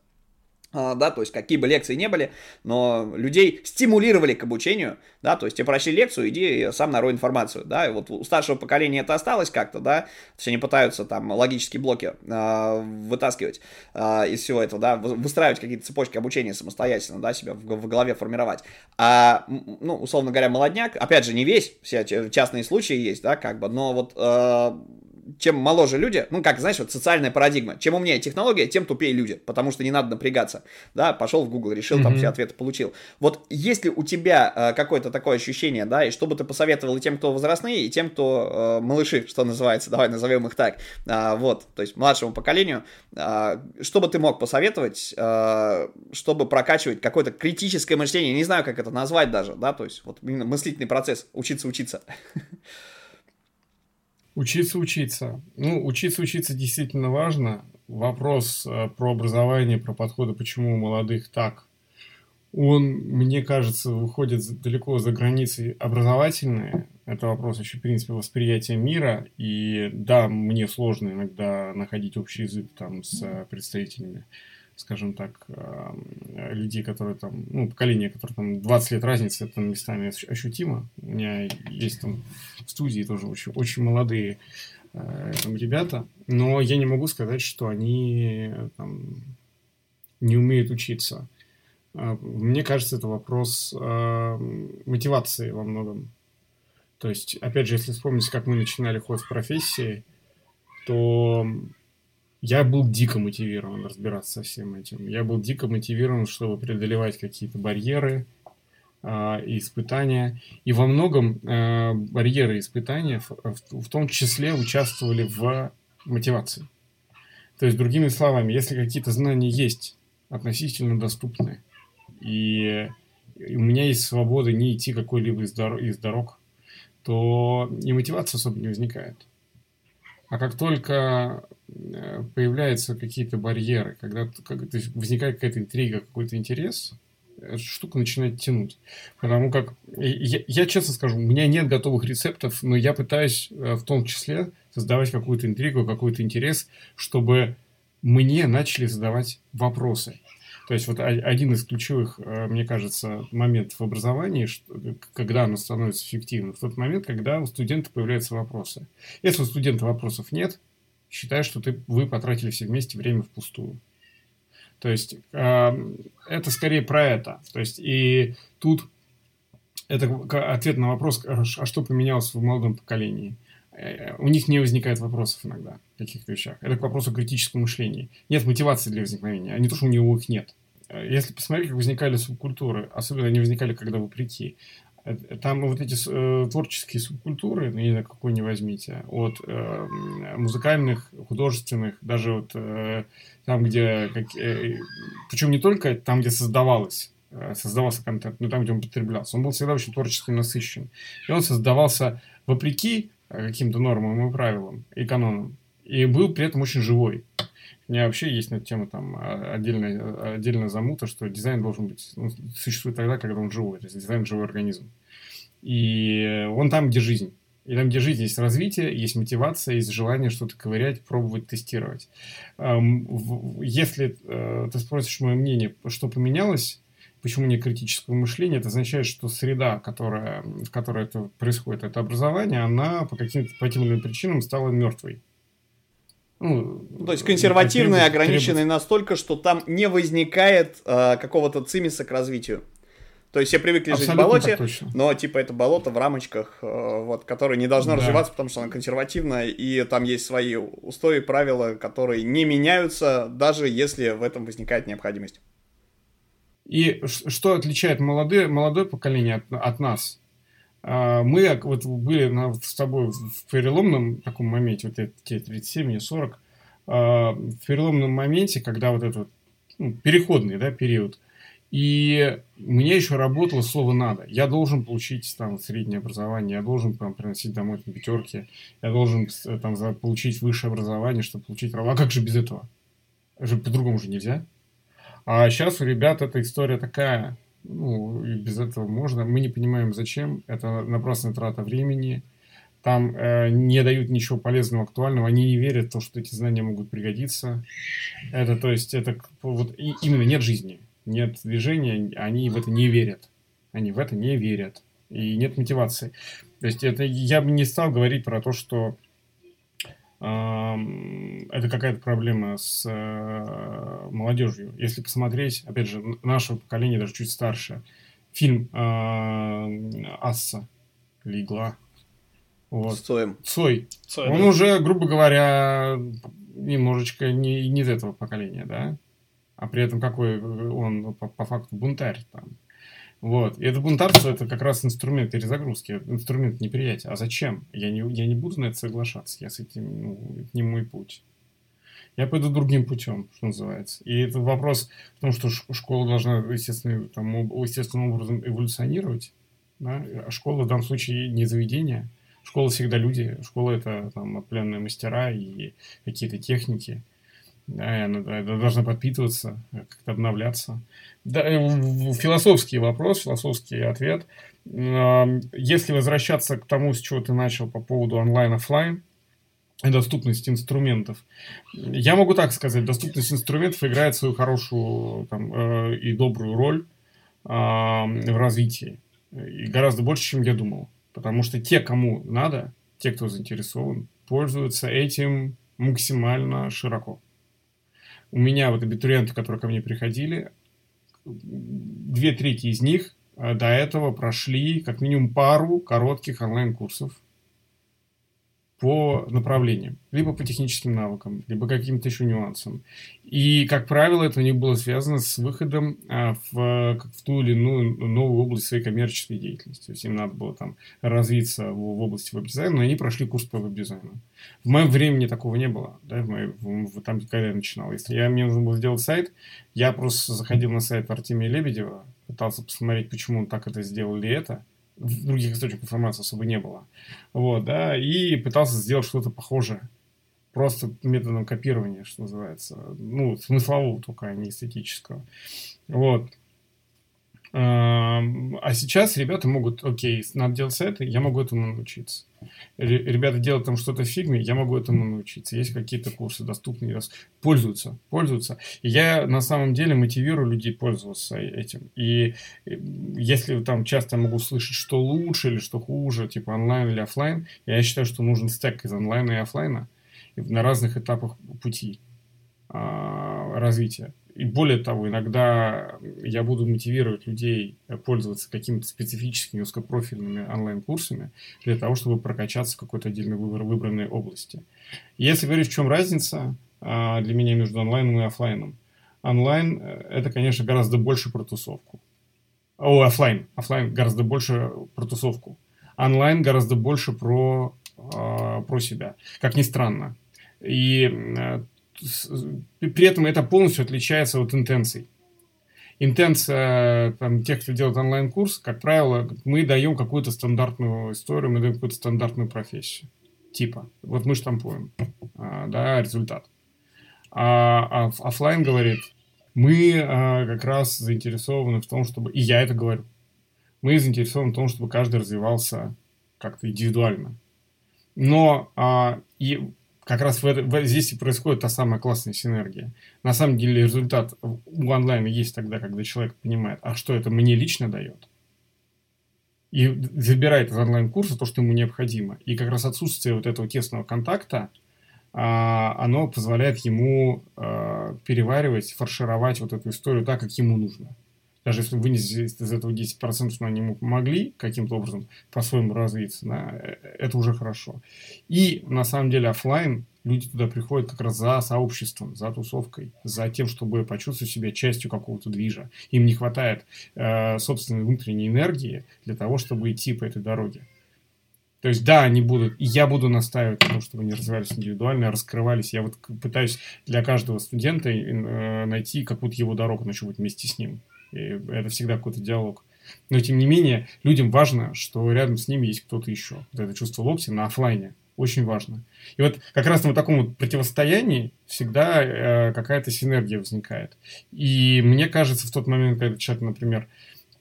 B: А, да, то есть какие бы лекции не были, но людей стимулировали к обучению, да, то есть тебе прочли лекцию, иди сам нарой информацию, да, и вот у старшего поколения это осталось как-то, да, то есть они пытаются там логические блоки э, вытаскивать э, из всего этого, да, выстраивать какие-то цепочки обучения самостоятельно, да, себя в, в голове формировать, а, ну, условно говоря, молодняк, опять же, не весь, все частные случаи есть, да, как бы, но вот э, чем моложе люди, ну, как, знаешь, вот социальная парадигма, чем умнее технология, тем тупее люди, потому что не надо напрягаться, да, пошел в Google, решил, mm-hmm. там все ответы получил. Вот если у тебя э, какое-то такое ощущение, да, и что бы ты посоветовал и тем, кто возрастные, и тем, кто э, малыши, что называется, давай назовем их так, э, вот, то есть младшему поколению, э, что бы ты мог посоветовать, э, чтобы прокачивать какое-то критическое мышление, не знаю, как это назвать даже, да, то есть вот именно мыслительный процесс, учиться-учиться.
A: Учиться учиться. Ну, учиться учиться действительно важно. Вопрос э, про образование, про подходы, почему у молодых так, он, мне кажется, выходит далеко за границы образовательные. Это вопрос еще, в принципе, восприятия мира. И да, мне сложно иногда находить общий язык там с представителями скажем так, э, людей, которые там, ну, поколение, которое там 20 лет разницы, это местами ощутимо. У меня есть там в студии тоже очень, очень молодые э, там, ребята, но я не могу сказать, что они там, не умеют учиться. Э, мне кажется, это вопрос мотивации во многом. То есть, опять же, если вспомнить, как мы начинали ход в профессии, то я был дико мотивирован разбираться со всем этим. Я был дико мотивирован, чтобы преодолевать какие-то барьеры э, и испытания. И во многом э, барьеры испытания в, в, в том числе участвовали в мотивации. То есть, другими словами, если какие-то знания есть, относительно доступны, и, и у меня есть свобода не идти какой-либо из, дор- из дорог, то и мотивация особо не возникает. А как только э, появляются какие-то барьеры, когда как, то есть возникает какая-то интрига, какой-то интерес, эта штука начинает тянуть. Потому как, я, я честно скажу, у меня нет готовых рецептов, но я пытаюсь э, в том числе создавать какую-то интригу, какой-то интерес, чтобы мне начали задавать вопросы. То есть вот один из ключевых, э, мне кажется, моментов в образовании, когда оно становится эффективным, в тот момент, когда у студента появляются вопросы. Если у студента вопросов нет, считай, что ты, вы потратили все вместе время впустую. То есть э, это скорее про это. То есть и тут это ответ на вопрос, а, а что поменялось в молодом поколении. Э, у них не возникает вопросов иногда в каких-то вещах. Это к вопросу критического мышления. Нет мотивации для возникновения, а не то, что у него их нет. Э, если посмотреть, как возникали субкультуры, особенно они возникали, когда вопреки, э, там вот эти э, творческие субкультуры, ну, не знаю, какой не возьмите, от э, музыкальных, художественных, даже вот э, там, где, как, э, причем не только там, где создавалось, создавался контент, но там, где он потреблялся, он был всегда очень творчески насыщен. И он создавался вопреки каким-то нормам и правилам, и канонам. И был при этом очень живой. У меня вообще есть на эту тему там отдельная, отдельная замута, что дизайн должен быть, ну, существует тогда, когда он живой. То есть дизайн – живой организм. И он там, где жизнь. И там, где жизнь, есть развитие, есть мотивация, есть желание что-то ковырять, пробовать, тестировать. Если э, ты спросишь мое мнение, что поменялось, Почему не критического мышления? Это означает, что среда, которая, в которой это происходит, это образование, она по каким-то по тем или иным причинам стала мертвой.
B: Ну, То есть консервативная, ограниченная настолько, что там не возникает э, какого-то цимиса к развитию. То есть все привыкли Абсолютно жить в болоте, но типа это болото в рамочках, э, вот, которое не должно да. развиваться, потому что оно консервативное, и там есть свои устои, правила, которые не меняются, даже если в этом возникает необходимость.
A: И что отличает молодое, молодое поколение от, от нас? А, мы вот были с тобой в переломном таком моменте, вот тебе 37, мне 40, а, в переломном моменте, когда вот этот ну, переходный да, период, и мне еще работало слово «надо». Я должен получить там среднее образование, я должен там, приносить домой там, пятерки, я должен там, получить высшее образование, чтобы получить. А как же без этого? По-другому же нельзя. А сейчас у ребят эта история такая, ну, и без этого можно. Мы не понимаем, зачем. Это напрасная трата времени. там э, не дают ничего полезного, актуального, они не верят в то, что эти знания могут пригодиться. Это, то есть, это вот и, именно нет жизни, нет движения, они в это не верят. Они в это не верят. И нет мотивации. То есть, это я бы не стал говорить про то, что это какая-то проблема с э, молодежью. Если посмотреть, опять же, нашего поколения, даже чуть старше, фильм э, Асса или Игла.
B: Вот. Цоем.
A: Цой. Цой. Он да. уже, грубо говоря, немножечко не, не из этого поколения, да? А при этом какой он по, по факту бунтарь там. Вот. И это бунтарство это как раз инструмент перезагрузки, инструмент неприятия. А зачем? Я не, я не буду на это соглашаться. Я с этим, ну, это не мой путь. Я пойду другим путем, что называется. И это вопрос в том, что школа должна, естественно, там, естественным образом эволюционировать. Да? А школа в данном случае не заведение. Школа всегда люди. Школа это там определенные мастера и какие-то техники. Да, и она, должна подпитываться, как-то обновляться. Да, э, философский вопрос, философский ответ. Если возвращаться к тому, с чего ты начал по поводу онлайн-офлайн, доступность инструментов. Я могу так сказать, доступность инструментов играет свою хорошую там, э, и добрую роль э, в развитии. И гораздо больше, чем я думал. Потому что те, кому надо, те, кто заинтересован, пользуются этим максимально широко. У меня вот абитуриенты, которые ко мне приходили, две трети из них э, до этого прошли как минимум пару коротких онлайн-курсов по направлениям, либо по техническим навыкам, либо каким-то еще нюансам. И, как правило, это у них было связано с выходом а, в, в ту или иную новую область своей коммерческой деятельности. То есть им надо было там развиться в, в области веб-дизайна, но они прошли курс по веб-дизайну. В моем времени такого не было, да, в моем, в, в, там, когда я начинал. Если я, мне нужно было сделать сайт, я просто заходил на сайт Артемия Лебедева, пытался посмотреть, почему он так это сделал или это, других источников информации особо не было. Вот, да, и пытался сделать что-то похожее. Просто методом копирования, что называется. Ну, смыслового только, а не эстетического. Вот. А сейчас ребята могут, окей, надо делать сайты, я могу этому научиться. Ребята делают там что-то фигме, я могу этому научиться. Есть какие-то курсы доступные, пользуются, пользуются. Я на самом деле мотивирую людей пользоваться этим. И если там часто могу слышать, что лучше или что хуже, типа онлайн или офлайн, я считаю, что нужен стек из онлайна и офлайна на разных этапах пути а, развития. И более того, иногда я буду мотивировать людей пользоваться какими-то специфическими узкопрофильными онлайн-курсами для того, чтобы прокачаться в какой-то отдельной выбор, выбранной области. Если говорить, в чем разница а, для меня между онлайном и офлайном. Онлайн э, – это, конечно, гораздо больше про тусовку. О, офлайн. Офлайн гораздо больше про тусовку. Онлайн гораздо больше про, э, про себя. Как ни странно. И э, при этом это полностью отличается от интенций. Интенция там, тех, кто делает онлайн-курс, как правило, мы даем какую-то стандартную историю, мы даем какую-то стандартную профессию. Типа, вот мы штампуем, а, да, результат. А, а офлайн говорит, мы а, как раз заинтересованы в том, чтобы, и я это говорю, мы заинтересованы в том, чтобы каждый развивался как-то индивидуально. Но а, и как раз в, в, здесь и происходит та самая классная синергия. На самом деле результат у онлайна есть тогда, когда человек понимает, а что это мне лично дает. И забирает из онлайн-курса то, что ему необходимо. И как раз отсутствие вот этого тесного контакта, а, оно позволяет ему а, переваривать, фаршировать вот эту историю так, как ему нужно даже если вынести из этого 10%, что они ему помогли каким-то образом по-своему развиться, да, э, это уже хорошо. И на самом деле офлайн люди туда приходят как раз за сообществом, за тусовкой, за тем, чтобы почувствовать себя частью какого-то движа. Им не хватает э, собственной внутренней энергии для того, чтобы идти по этой дороге. То есть, да, они будут, и я буду настаивать на том, чтобы они развивались индивидуально, раскрывались. Я вот пытаюсь для каждого студента э, найти какую-то его дорогу, начну быть вместе с ним. И это всегда какой-то диалог. Но, тем не менее, людям важно, что рядом с ними есть кто-то еще. Вот это чувство локти на офлайне очень важно. И вот как раз на вот таком вот противостоянии всегда э, какая-то синергия возникает. И мне кажется, в тот момент, когда человек, например,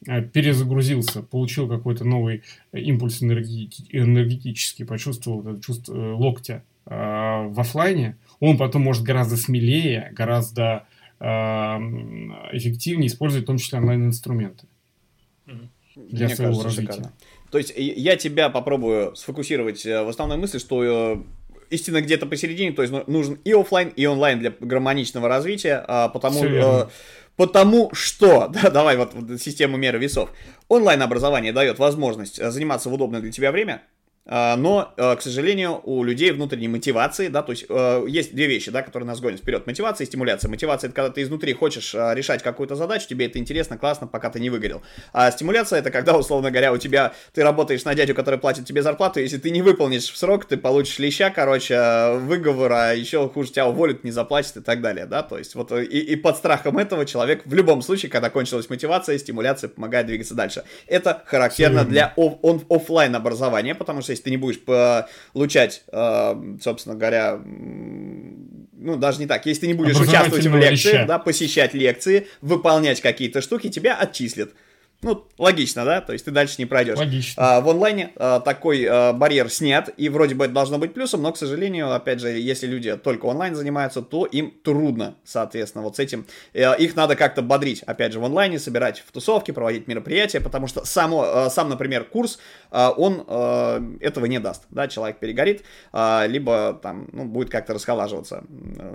A: э, перезагрузился, получил какой-то новый импульс энергетический, почувствовал это чувство э, локтя в офлайне, он потом может гораздо смелее, гораздо эффективнее использовать в том числе онлайн-инструменты
B: для Мне своего кажется, развития. Шикарно. То есть я тебя попробую сфокусировать в основной мысли, что истина где-то посередине, то есть ну, нужен и офлайн, и онлайн для гармоничного развития, а, потому, э, потому что, да, давай вот, вот систему меры весов, онлайн образование дает возможность э, заниматься в удобное для тебя время, но, э, к сожалению, у людей внутренней мотивации, да, то есть э, есть две вещи, да, которые нас гонят вперед. Мотивация и стимуляция. Мотивация – это когда ты изнутри хочешь э, решать какую-то задачу, тебе это интересно, классно, пока ты не выгорел. А стимуляция – это когда, условно говоря, у тебя, ты работаешь на дядю, который платит тебе зарплату, если ты не выполнишь в срок, ты получишь леща, короче, выговор, а еще хуже тебя уволят, не заплатят и так далее, да, то есть вот и, и под страхом этого человек в любом случае, когда кончилась мотивация, стимуляция помогает двигаться дальше. Это характерно для оф- офлайн образования, потому что если ты не будешь получать, э, собственно говоря, ну, даже не так, если ты не будешь участвовать в лекциях, да, посещать лекции, выполнять какие-то штуки, тебя отчислят. Ну, логично, да? То есть ты дальше не пройдешь.
A: Логично.
B: А, в онлайне а, такой а, барьер снят, и вроде бы это должно быть плюсом, но, к сожалению, опять же, если люди только онлайн занимаются, то им трудно, соответственно, вот с этим. А, их надо как-то бодрить, опять же, в онлайне, собирать в тусовки, проводить мероприятия, потому что само, а, сам, например, курс, а, он а, этого не даст, да? Человек перегорит, а, либо там, ну, будет как-то расхолаживаться,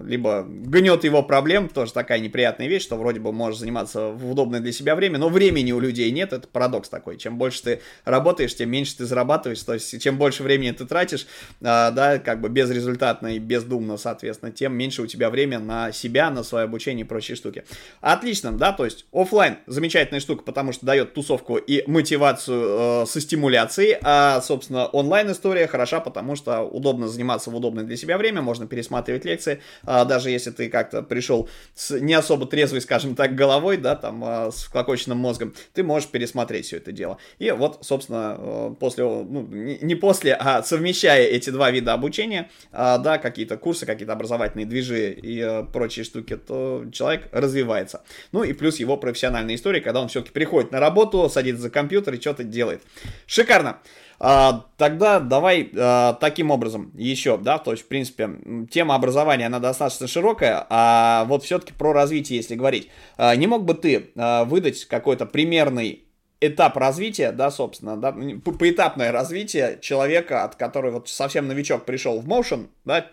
B: либо гнет его проблем, тоже такая неприятная вещь, что вроде бы можешь заниматься в удобное для себя время, но времени у людей людей нет, это парадокс такой. Чем больше ты работаешь, тем меньше ты зарабатываешь, то есть чем больше времени ты тратишь, а, да, как бы безрезультатно и бездумно, соответственно, тем меньше у тебя время на себя, на свое обучение и прочие штуки. Отлично, да, то есть офлайн замечательная штука, потому что дает тусовку и мотивацию э, со стимуляцией, а, собственно, онлайн история хороша, потому что удобно заниматься в удобное для себя время, можно пересматривать лекции, э, даже если ты как-то пришел с не особо трезвой, скажем так, головой, да, там, э, с вклокоченным мозгом, ты можешь пересмотреть все это дело. И вот, собственно, э, после, ну, не после, а совмещая эти два вида обучения, а, да, какие-то курсы, какие-то образовательные движи и э, прочие штуки, то человек развивается. Ну и плюс его профессиональная история, когда он все-таки приходит на работу, садится за компьютер и что-то делает. Шикарно! А, тогда давай а, таким образом еще, да, то есть, в принципе, тема образования, она достаточно широкая, а вот все-таки про развитие, если говорить. А, не мог бы ты а, выдать какой-то примерный этап развития, да, собственно, да, поэтапное развитие человека, от которого вот совсем новичок пришел в Motion, да,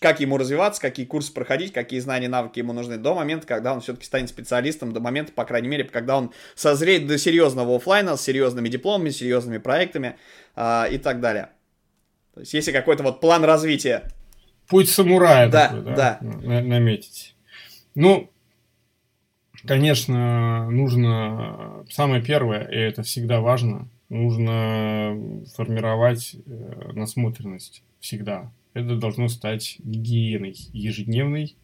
B: как ему развиваться, какие курсы проходить, какие знания, навыки ему нужны до момента, когда он все-таки станет специалистом, до момента, по крайней мере, когда он созреет до серьезного офлайна с серьезными дипломами, серьезными проектами а, и так далее. То есть, если какой-то вот план развития.
A: Путь самурая
B: да, такой, да,
A: да. наметить. Ну, Конечно, нужно самое первое, и это всегда важно, нужно формировать э, насмотренность всегда. Это должно стать гигиеной ежедневной.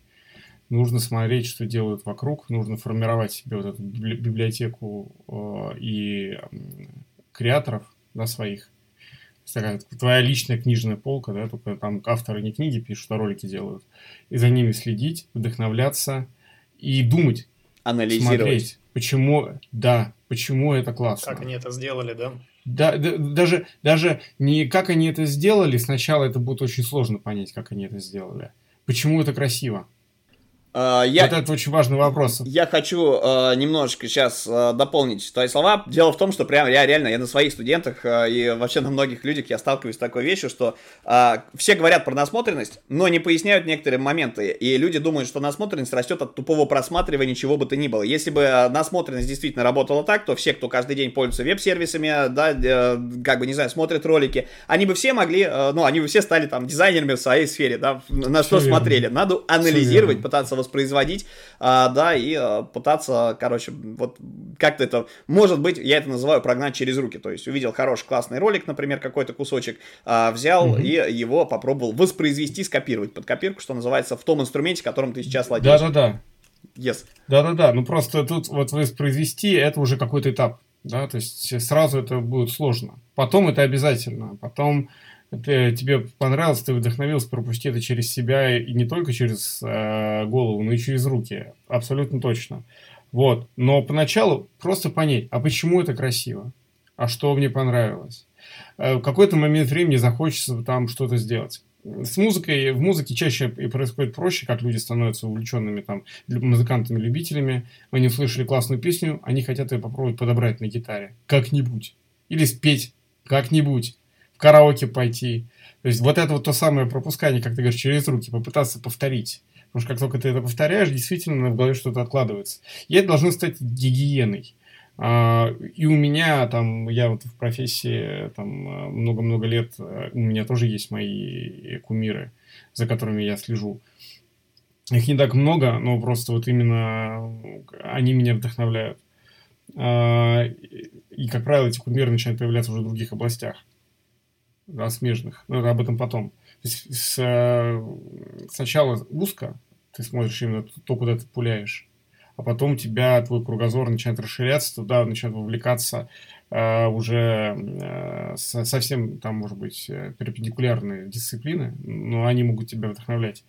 A: Нужно смотреть, что делают вокруг, нужно формировать себе вот эту библиотеку э, и креаторов да, своих. Твоя личная книжная полка, да, только там авторы не книги пишут, а ролики делают. И за ними следить, вдохновляться и думать,
B: анализировать. Смотреть,
A: почему, да, почему это классно.
C: Как они это сделали, да?
A: Да, да, даже, даже не как они это сделали, сначала это будет очень сложно понять, как они это сделали. Почему это красиво?
B: Uh, я,
A: вот это очень важный вопрос.
B: Я хочу uh, немножечко сейчас uh, дополнить твои слова. Дело в том, что прям я реально, я на своих студентах uh, и вообще на многих людях я сталкиваюсь с такой вещью, что uh, все говорят про насмотренность, но не поясняют некоторые моменты. И люди думают, что насмотренность растет от тупого просматривания чего бы то ни было. Если бы насмотренность действительно работала так, то все, кто каждый день пользуется веб-сервисами, да, uh, как бы, не знаю, смотрят ролики, они бы все могли, uh, ну, они бы все стали там дизайнерами в своей сфере, да, на что все смотрели. Верно. Надо анализировать, пытаться воспроизводить, а, да, и а, пытаться, короче, вот как-то это, может быть, я это называю прогнать через руки, то есть увидел хороший классный ролик, например, какой-то кусочек, а, взял угу. и его попробовал воспроизвести, скопировать под копирку, что называется, в том инструменте, которым ты сейчас владеешь.
A: Да-да-да.
B: Yes.
A: Да-да-да, ну просто тут вот воспроизвести, это уже какой-то этап, да, то есть сразу это будет сложно. Потом это обязательно, потом это тебе понравилось, ты вдохновился, пропусти это через себя и не только через э, голову, но и через руки. Абсолютно точно. Вот. Но поначалу просто понять, а почему это красиво? А что мне понравилось? Э, в какой-то момент времени захочется там что-то сделать. С музыкой, в музыке чаще и происходит проще, как люди становятся увлеченными там музыкантами-любителями. Они услышали классную песню, они хотят ее попробовать подобрать на гитаре. Как-нибудь. Или спеть как-нибудь. Караоке пойти. То есть вот это вот то самое пропускание, как ты говоришь, через руки, попытаться повторить. Потому что как только ты это повторяешь, действительно в голове что-то откладывается. И это должно стать гигиеной. А, и у меня там, я вот в профессии там много-много лет, у меня тоже есть мои кумиры, за которыми я слежу. Их не так много, но просто вот именно они меня вдохновляют. А, и, как правило, эти кумиры начинают появляться уже в других областях, да, смежных. Но об этом потом. То есть с, э, сначала узко, ты смотришь именно то, куда ты пуляешь, а потом у тебя твой кругозор начинает расширяться, туда начинает вовлекаться э, уже э, со, совсем там, может быть, э, перпендикулярные дисциплины, но они могут тебя вдохновлять.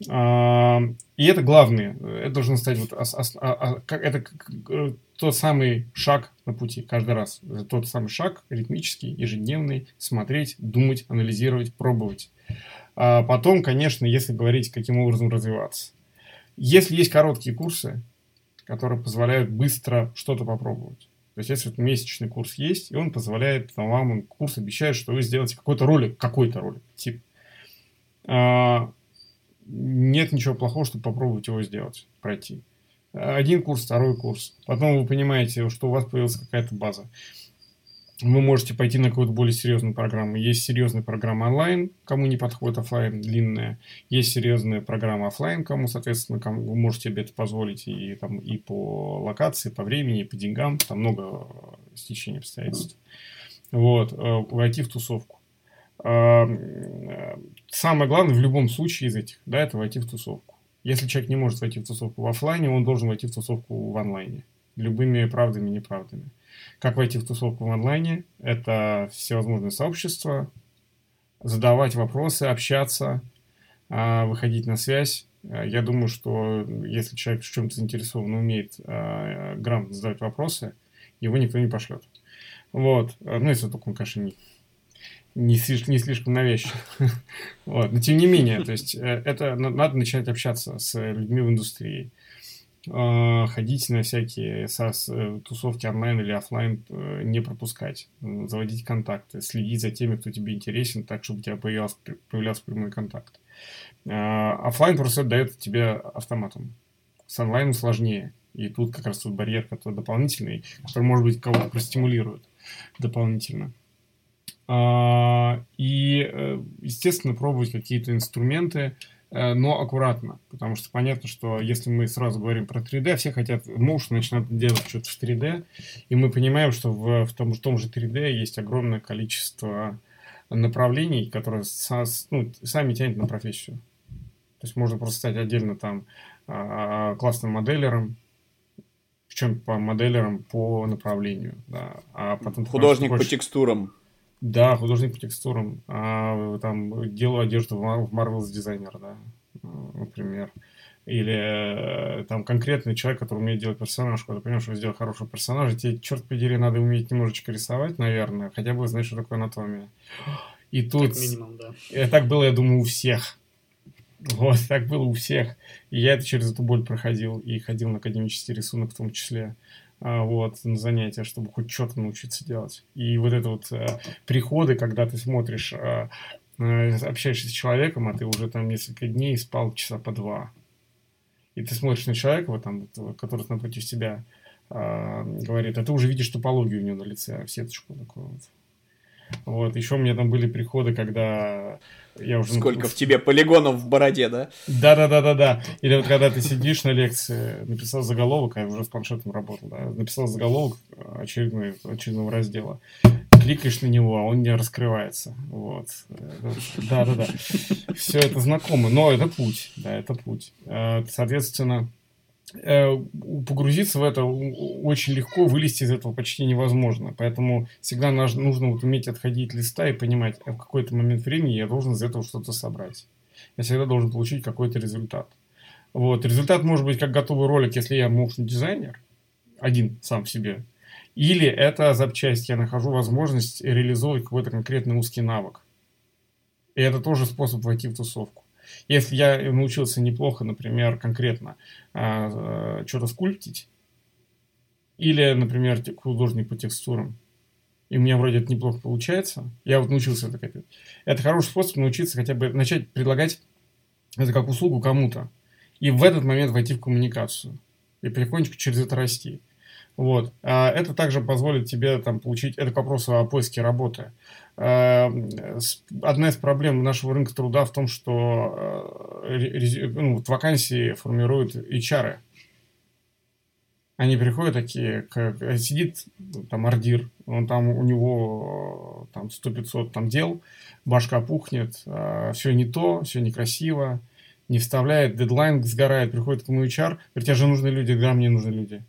A: И это главное. Это должно стать вот а, а, это э, тот самый шаг на пути каждый раз. Это тот самый шаг ритмический, ежедневный, смотреть, думать, анализировать, пробовать. А потом, конечно, если говорить, каким образом развиваться. Если есть короткие курсы, которые позволяют быстро что-то попробовать. То есть, если вот месячный курс есть, и он позволяет, там, вам курс обещает, что вы сделаете какой-то ролик, какой-то ролик, тип. Нет ничего плохого, чтобы попробовать его сделать, пройти. Один курс, второй курс. Потом вы понимаете, что у вас появилась какая-то база вы можете пойти на какую-то более серьезную программу. Есть серьезная программа онлайн, кому не подходит офлайн, длинная. Есть серьезная программа офлайн, кому, соответственно, кому вы можете себе это позволить и, там, и по локации, по времени, и по деньгам. Там много стечений обстоятельств. Вот. Э, войти в тусовку. Самое главное в любом случае из этих, да, это войти в тусовку. Если человек не может войти в тусовку в офлайне, он должен войти в тусовку в онлайне. Любыми правдами и неправдами. Как войти в тусовку в онлайне? Это всевозможные сообщества, задавать вопросы, общаться, а, выходить на связь. А, я думаю, что если человек в чем-то заинтересован, умеет а, грамотно задавать вопросы, его никто не пошлет. Вот. Ну, если только он, конечно, не, не, слишком, не слишком навязчив. вот. Но тем не менее, то есть э, это надо начинать общаться с людьми в индустрии. А, ходить на всякие САС, э, тусовки онлайн или офлайн, э, не пропускать, заводить контакты, следить за теми, кто тебе интересен, так, чтобы у тебя появлялся, появлялся прямой контакт. А, офлайн просто дает тебе автоматом. С онлайном сложнее. И тут как раз тут барьер, который дополнительный, который, может быть, кого-то простимулирует дополнительно. А, и, э, естественно, пробовать какие-то инструменты, Э, но аккуратно, потому что понятно, что если мы сразу говорим про 3D, все хотят муж начинать делать что-то в 3D, и мы понимаем, что в, в, том, в том же 3D есть огромное количество направлений, которые со, ну, сами тянут на профессию. То есть можно просто стать отдельно там а, классным моделером, причем по моделерам по направлению, да,
B: а потом художник по текстурам.
A: Да, художник по текстурам. А, там делаю одежду в Marvel's дизайнер, да, например. Или э, там конкретный человек, который умеет делать персонаж, когда понимаешь, что сделал хорошего персонажа, тебе, черт подери, надо уметь немножечко рисовать, наверное, хотя бы знать, что такое анатомия. И тут... Как минимум, да. И так было, я думаю, у всех. Вот, так было у всех. И я это через эту боль проходил, и ходил на академический рисунок в том числе. А, вот, на занятия, чтобы хоть что-то научиться делать. И вот это вот э, приходы, когда ты смотришь, э, э, общаешься с человеком, а ты уже там несколько дней спал часа по два. И ты смотришь на человека, вот там, вот, который напротив тебя э, говорит, а ты уже видишь топологию у него на лице, сеточку такую вот. Вот, еще у меня там были приходы, когда я уже...
B: Сколько в тебе полигонов в бороде, да?
A: Да-да-да-да-да. Или вот когда ты сидишь на лекции, написал заголовок, а я уже с планшетом работал, да, написал заголовок очередной, очередного раздела, кликаешь на него, а он не раскрывается. Вот. Да-да-да. Все это знакомо, но это путь, да, это путь. Э, соответственно, погрузиться в это очень легко, вылезти из этого почти невозможно. Поэтому всегда нужно вот уметь отходить от листа и понимать, а в какой-то момент времени я должен из этого что-то собрать. Я всегда должен получить какой-то результат. Вот. Результат может быть как готовый ролик, если я motion дизайнер, один сам в себе. Или это запчасть, я нахожу возможность реализовывать какой-то конкретный узкий навык. И это тоже способ войти в тусовку. Если я научился неплохо, например, конкретно э, что-то скульптить, или, например, художник по текстурам, и у меня вроде это неплохо получается, я вот научился это копировать. Это хороший способ научиться хотя бы начать предлагать это как услугу кому-то. И в этот момент войти в коммуникацию. И потихонечку через это расти. Вот. А это также позволит тебе там, получить, это к вопросу о поиске работы. А, одна из проблем нашего рынка труда в том, что э, ну, вакансии формируют HR. Они приходят такие, как сидит там ордир, он там у него там 100-500 там дел, башка пухнет, все не то, все некрасиво, не вставляет, дедлайн сгорает, приходит к моему HR, говорит, тебе же нужны люди, да, мне нужны люди.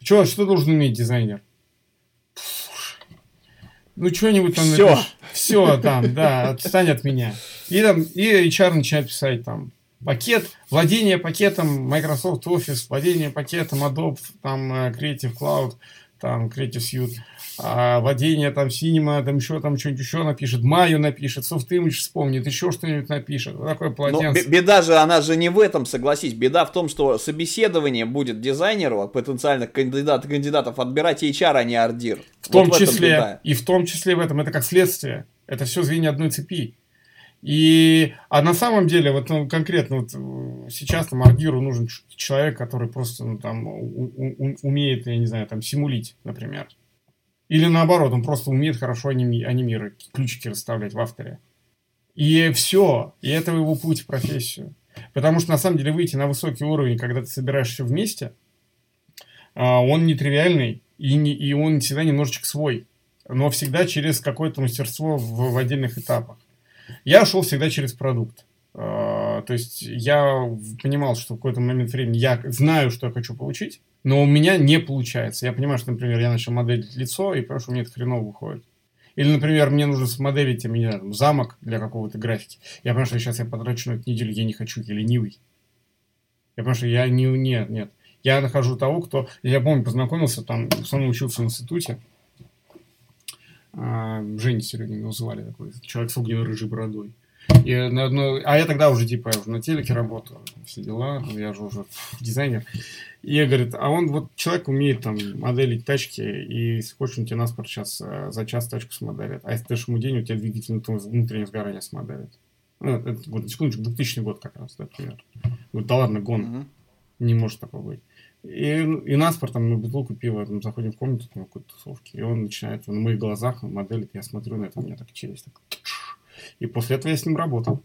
A: Что, что должен уметь дизайнер? Ну, что-нибудь там...
B: Все.
A: Все, там, да, отстань от меня. И там, и HR начинает писать там, пакет, владение пакетом Microsoft Office, владение пакетом Adobe, там, э, Creative Cloud, там, Creative Suite, а, владение там Cinema, там еще там что-нибудь еще напишет, Майю напишет, Soft вспомнит, еще что-нибудь напишет. Такое полотенце.
B: Но беда же, она же не в этом, согласись. Беда в том, что собеседование будет дизайнеру, а потенциальных кандидат, кандидатов отбирать HR, а не ордир.
A: В том вот числе, в и в том числе в этом, это как следствие. Это все звенья одной цепи. И, а на самом деле, вот ну, конкретно вот э, сейчас там Аргиру нужен человек, который просто ну, там у, у, умеет, я не знаю, там симулить, например. Или наоборот, он просто умеет хорошо аними, анимировать, ключики расставлять в авторе. И все. И это его путь в профессию. Потому что на самом деле выйти на высокий уровень, когда ты собираешь вместе, а, он нетривиальный, и, не, и он всегда немножечко свой. Но всегда через какое-то мастерство в, в отдельных этапах. Я шел всегда через продукт. А, то есть я понимал, что в какой-то момент времени я знаю, что я хочу получить, но у меня не получается. Я понимаю, что, например, я начал моделить лицо, и понимаю, что меня это хреново выходит. Или, например, мне нужно смоделить, я меня, там, замок для какого-то графики. Я понимаю, что сейчас я потрачу на эту неделю, я не хочу, я ленивый. Я понимаю, что я не... Нет, нет. Я нахожу того, кто... Я помню, познакомился, там, со мной учился в институте. А, Женя Серегин его звали такой. Человек с огненно-рыжей бородой. И на. А я тогда уже, типа, я уже на телеке работаю, все дела, я же уже дизайнер. И я говорит, а он вот человек умеет там моделить тачки, и хочешь, он тебе наспорт сейчас э, за час тачку смоделит. А если дашь ему день, у тебя двигатель внутреннее сгорание смоделит. Ну, это, секундочку, 2000 год как раз, например. Говорит, да ладно, гон. Не может такого быть. И, и наспорт там на бутылку пива, там, заходим в комнату, там, какой-то тусовки, и он начинает, на моих глазах он моделит, я смотрю на это, у меня так челюсть так... И после этого я с ним работал.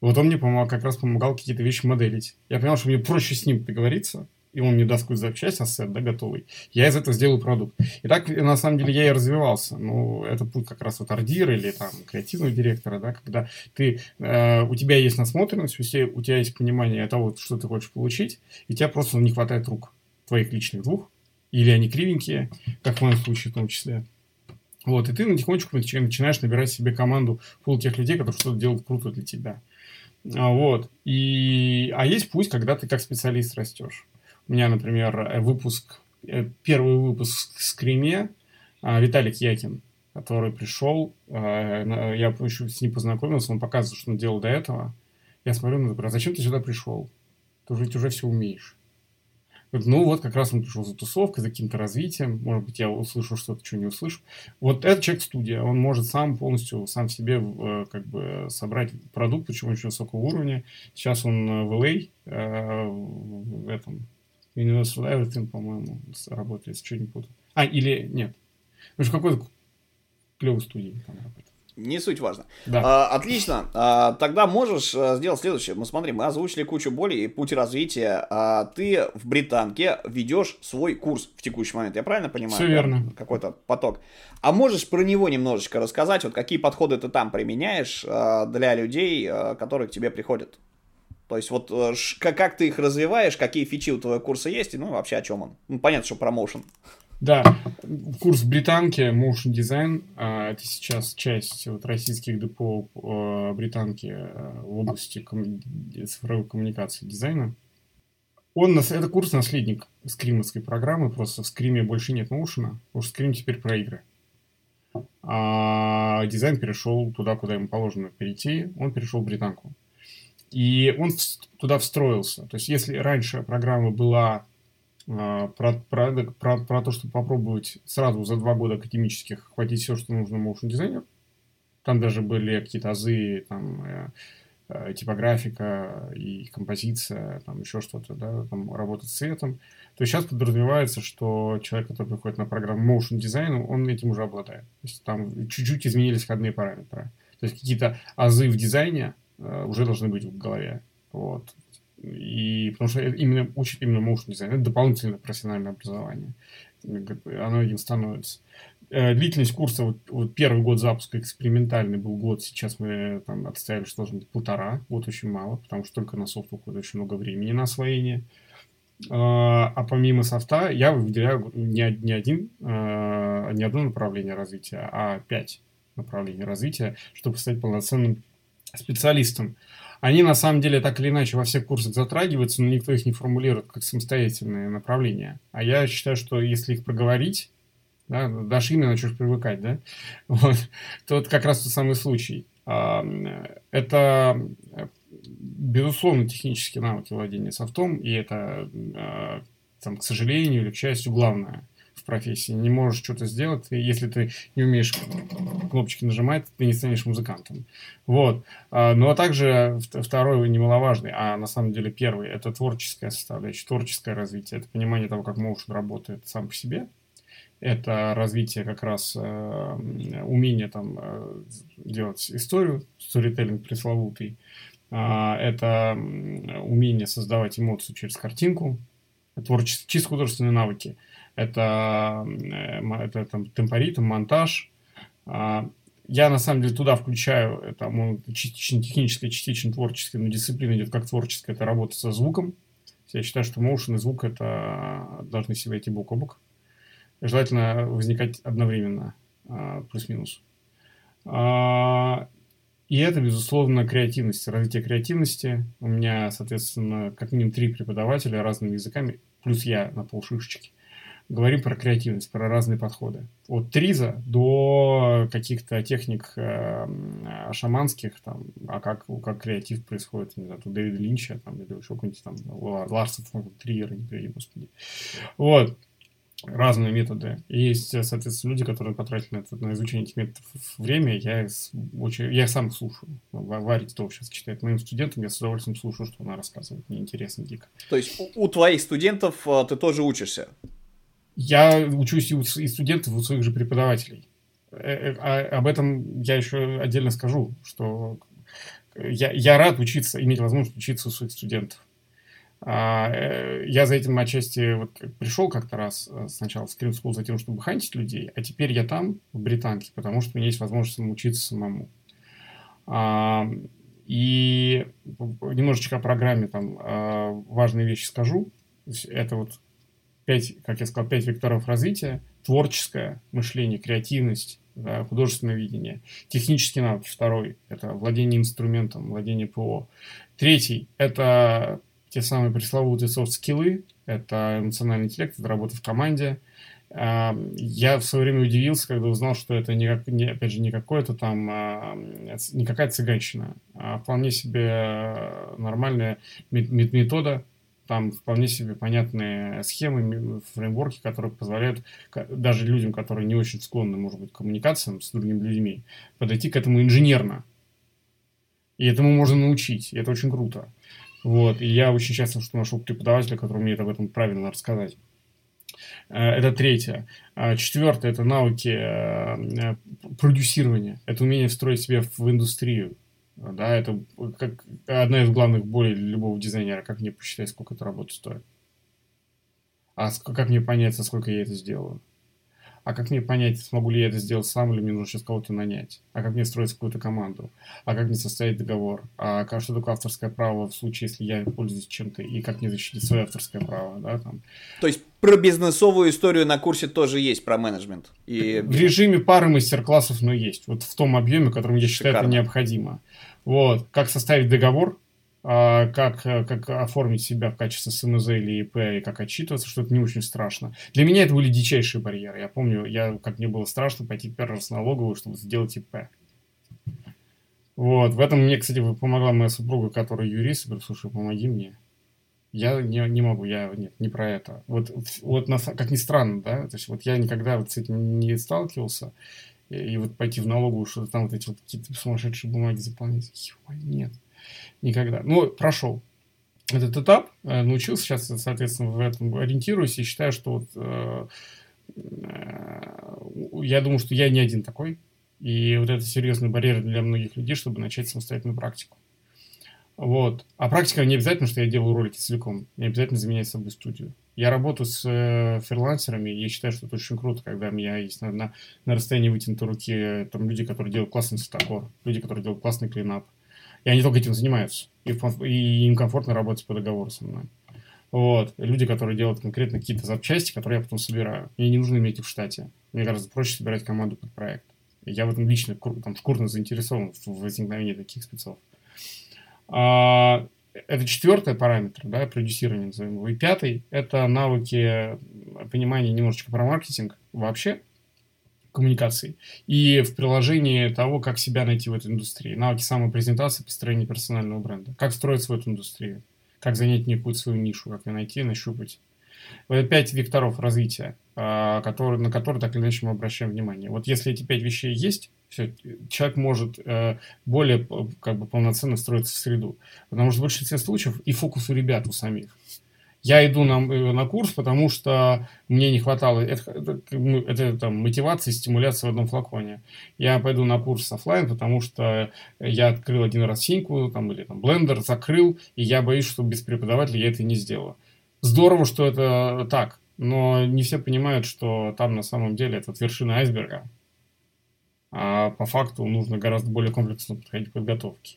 A: Вот он мне помогал, как раз помогал какие-то вещи моделить. Я понял, что мне проще с ним договориться, и он мне даст какую-то запчасть, ассет, да, готовый, я из этого сделаю продукт. И так, на самом деле, я и развивался. Ну, это путь как раз вот ардира или там креативного директора, да, когда ты, э, у тебя есть насмотренность, у тебя, у тебя есть понимание того, что ты хочешь получить, и тебя просто не хватает рук твоих личных двух, или они кривенькие, как в моем случае в том числе. Вот, и ты потихонечку начинаешь набирать себе команду пул тех людей, которые что-то делают круто для тебя. А, вот. И, а есть путь, когда ты как специалист растешь. У меня, например, э, выпуск, э, первый выпуск с Креме, а, Виталик Якин, который пришел, а, я еще с ним познакомился, он показывал, что он делал до этого. Я смотрю, ну, а зачем ты сюда пришел? Ты уже, уже все умеешь. Ну, вот как раз он пришел за тусовкой, за каким-то развитием. Может быть, я услышу что-то, что не услышу. Вот этот человек-студия, он может сам полностью, сам себе э, как бы собрать продукт, причем очень высокого уровня. Сейчас он в LA, в этом, Universal Everything, по-моему, работает, что не путаю. А, или нет. Ну, в какой-то клевой студии там работает.
B: Не суть важно. Да. А, отлично. А, тогда можешь а, сделать следующее. Мы смотрим, мы озвучили кучу боли и путь развития. А, ты в британке ведешь свой курс в текущий момент. Я правильно понимаю?
A: Все верно.
B: Какой-то поток. А можешь про него немножечко рассказать? Вот какие подходы ты там применяешь а, для людей, а, которые к тебе приходят? То есть вот э, как, ты их развиваешь, какие фичи у твоего курса есть, и ну вообще о чем он. Ну, понятно, что промоушен.
A: Да, курс британки, motion design, а, это сейчас часть вот, российских депо а, британки а, в области цифровой коммуникации дизайна. Он, это курс наследник скримовской программы, просто в скриме больше нет моушена, потому что скрим теперь про игры. А дизайн перешел туда, куда ему положено перейти, он перешел в британку. И он туда встроился. То есть, если раньше программа была а, про, про, про, про то, чтобы попробовать сразу за два года академических хватить все, что нужно motion дизайнер, там даже были какие-то азы, там, э, э, типографика и композиция, там еще что-то, да, там работа с цветом, то сейчас подразумевается, что человек, который приходит на программу motion дизайну, он этим уже обладает. То есть там чуть-чуть изменились входные параметры. То есть какие-то азы в дизайне уже должны быть в голове. Вот. И потому что именно учит именно motion дизайн. Это дополнительное профессиональное образование. Оно им становится. Э, длительность курса, вот, вот первый год запуска экспериментальный был год, сейчас мы там отставили, что должно быть полтора, год очень мало, потому что только на софт уходит очень много времени на освоение. А, помимо софта я выделяю не, не один, не одно направление развития, а пять направлений развития, чтобы стать полноценным специалистом. Они на самом деле так или иначе во всех курсах затрагиваются, но никто их не формулирует как самостоятельные направления. А я считаю, что если их проговорить, да, дашь имя, начнешь привыкать, да, вот, то вот как раз тот самый случай. А, это, безусловно, технические навыки владения софтом, и это, а, там, к сожалению или к счастью, главное профессии. Не можешь что-то сделать, если ты не умеешь кнопочки нажимать, ты не станешь музыкантом. Вот. А, но также второй немаловажный, а на самом деле первый, это творческая составляющая, творческое развитие, это понимание того, как motion работает сам по себе, это развитие как раз э, умения там э, делать историю, сторителлинг пресловутый, э, это умение создавать эмоцию через картинку, творческие, чисто художественные навыки, это, э, это там, темпоритм, монтаж. Э, я на самом деле туда включаю, там, частично техническое, частично творческое, но дисциплина идет как творческая, это работа со звуком. Я считаю, что motion и звук это должны себя идти бок о бок желательно возникать одновременно, а, плюс-минус. А, и это, безусловно, креативность, развитие креативности. У меня, соответственно, как минимум три преподавателя разными языками, плюс я на полшишечки. Говорим про креативность, про разные подходы. От триза до каких-то техник э, шаманских, там, а как, как креатив происходит, не знаю, у Дэвида Линча, там, или еще какой-нибудь там Ларса фон Триера, не приведи, господи. Вот разные методы. И есть, соответственно, люди, которые потратили на, на изучение этих методов время. Я, очень, я сам слушаю. Варить то сейчас читает моим студентам, я с удовольствием слушаю, что она рассказывает. Мне интересно дико.
B: То есть у, у твоих студентов ты тоже учишься?
A: Я учусь и у студентов, и у своих же преподавателей. Э, э, а, об этом я еще отдельно скажу, что я, я рад учиться, иметь возможность учиться у своих студентов. А, э, я за этим отчасти вот пришел как-то раз э, сначала в Screen School за тем, чтобы хантить людей, а теперь я там, в Британке, потому что у меня есть возможность учиться самому. А, и немножечко о программе там важные вещи скажу. Это вот пять, как я сказал, пять векторов развития. Творческое мышление, креативность, да, художественное видение. Технические навыки, второй, это владение инструментом, владение ПО. Третий, это те самые пресловутые софт-скиллы, это эмоциональный интеллект, это работа в команде. Я в свое время удивился, когда узнал, что это, не, опять же, не какое-то там, не какая-то цыганщина, а вполне себе нормальная метода, там вполне себе понятные схемы, фреймворки, которые позволяют даже людям, которые не очень склонны, может быть, к коммуникациям с другими людьми, подойти к этому инженерно. И этому можно научить, и это очень круто. Вот, и я очень счастлив, что нашел преподавателя, который умеет об этом правильно рассказать. Э, это третье. А четвертое – это навыки э, продюсирования. Это умение встроить себя в индустрию. Да, это как одна из главных болей любого дизайнера. Как мне посчитать, сколько эта работа стоит? А как мне понять, сколько я это сделаю? А как мне понять, смогу ли я это сделать сам, или мне нужно сейчас кого-то нанять? А как мне строить какую-то команду? А как мне составить договор? А как, что такое авторское право в случае, если я пользуюсь чем-то? И как мне защитить свое авторское право? Да, там?
B: То есть про бизнесовую историю на курсе тоже есть, про менеджмент?
A: И... В режиме пары мастер-классов, но есть. Вот в том объеме, которым я считаю Шикарно. это необходимо. Вот. Как составить договор? А, как, как оформить себя в качестве СМЗ или ИП, и как отчитываться, что это не очень страшно. Для меня это были дичайшие барьеры. Я помню, я, как мне было страшно пойти первый раз в налоговую, чтобы сделать ИП. Вот. В этом мне, кстати, помогла моя супруга, которая юрист. Я говорю, слушай, помоги мне. Я не, не могу, я нет, не про это. Вот, вот на, как ни странно, да, то есть вот я никогда вот с этим не сталкивался, и, и вот пойти в налоговую, что там вот эти вот какие-то сумасшедшие бумаги заполнять, нет, никогда. Ну, прошел этот этап, э, научился сейчас, соответственно, в этом ориентируюсь и считаю, что вот э, э, я думаю, что я не один такой, и вот это серьезный барьер для многих людей, чтобы начать самостоятельную практику. Вот. А практика не обязательно, что я делаю ролики целиком. Не обязательно заменять собой студию. Я работаю с фрилансерами, я считаю, что это очень круто, когда у меня есть на, на, на расстоянии вытянутой руки там люди, которые делают классный статокор, люди, которые делают классный клинап. И они только этим занимаются. И, и им комфортно работать по договору со мной. Вот. Люди, которые делают конкретно какие-то запчасти, которые я потом собираю. Мне не нужно иметь их в штате. Мне гораздо проще собирать команду под проект. Я в этом лично там, шкурно заинтересован в возникновении таких спецов. А, это четвертый параметр, да, продюсирование назовем его. И пятый – это навыки понимания немножечко про маркетинг вообще, коммуникации, и в приложении того, как себя найти в этой индустрии. Навыки самопрезентации, построения персонального бренда. Как строиться в эту индустрию, как занять некую свою нишу, как ее найти, нащупать. Вот пять векторов развития, а, которые, на которые так или иначе мы обращаем внимание. Вот если эти пять вещей есть, все, человек может э, более как бы полноценно встроиться в среду. Потому что в большинстве случаев и фокус у ребят у самих. Я иду на, э, на курс, потому что мне не хватало, это, это, ну, это там, мотивация и стимуляция в одном флаконе. Я пойду на курс офлайн, потому что я открыл один раз синьку там, или там, блендер, закрыл, и я боюсь, что без преподавателя я это не сделаю. Здорово, что это так, но не все понимают, что там на самом деле это вершина айсберга, а по факту нужно гораздо более комплексно подходить к подготовке.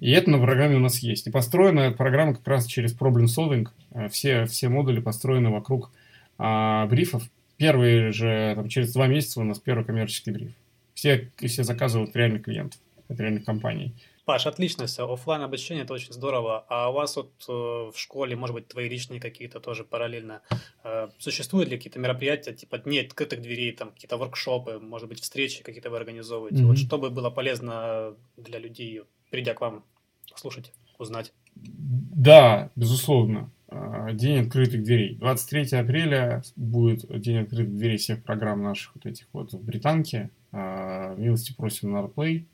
A: И это на программе у нас есть. И построена эта программа как раз через problem solving. Э, все, все модули построены вокруг а, брифов. Первые же, там, через два месяца у нас первый коммерческий бриф. Все, все заказывают реальных клиентов, от реальных компаний.
C: Паш, отлично все. Оффлайн обучение это очень здорово. А у вас вот э, в школе, может быть, твои личные какие-то тоже параллельно э, существуют ли какие-то мероприятия, типа дней открытых дверей, там какие-то воркшопы, может быть, встречи какие-то вы организовываете? Mm-hmm. Вот чтобы было полезно для людей, придя к вам послушать, узнать.
A: Да, безусловно. А, день открытых дверей. 23 апреля будет день открытых дверей всех программ наших вот этих вот в Британке. А, милости просим на Arplay.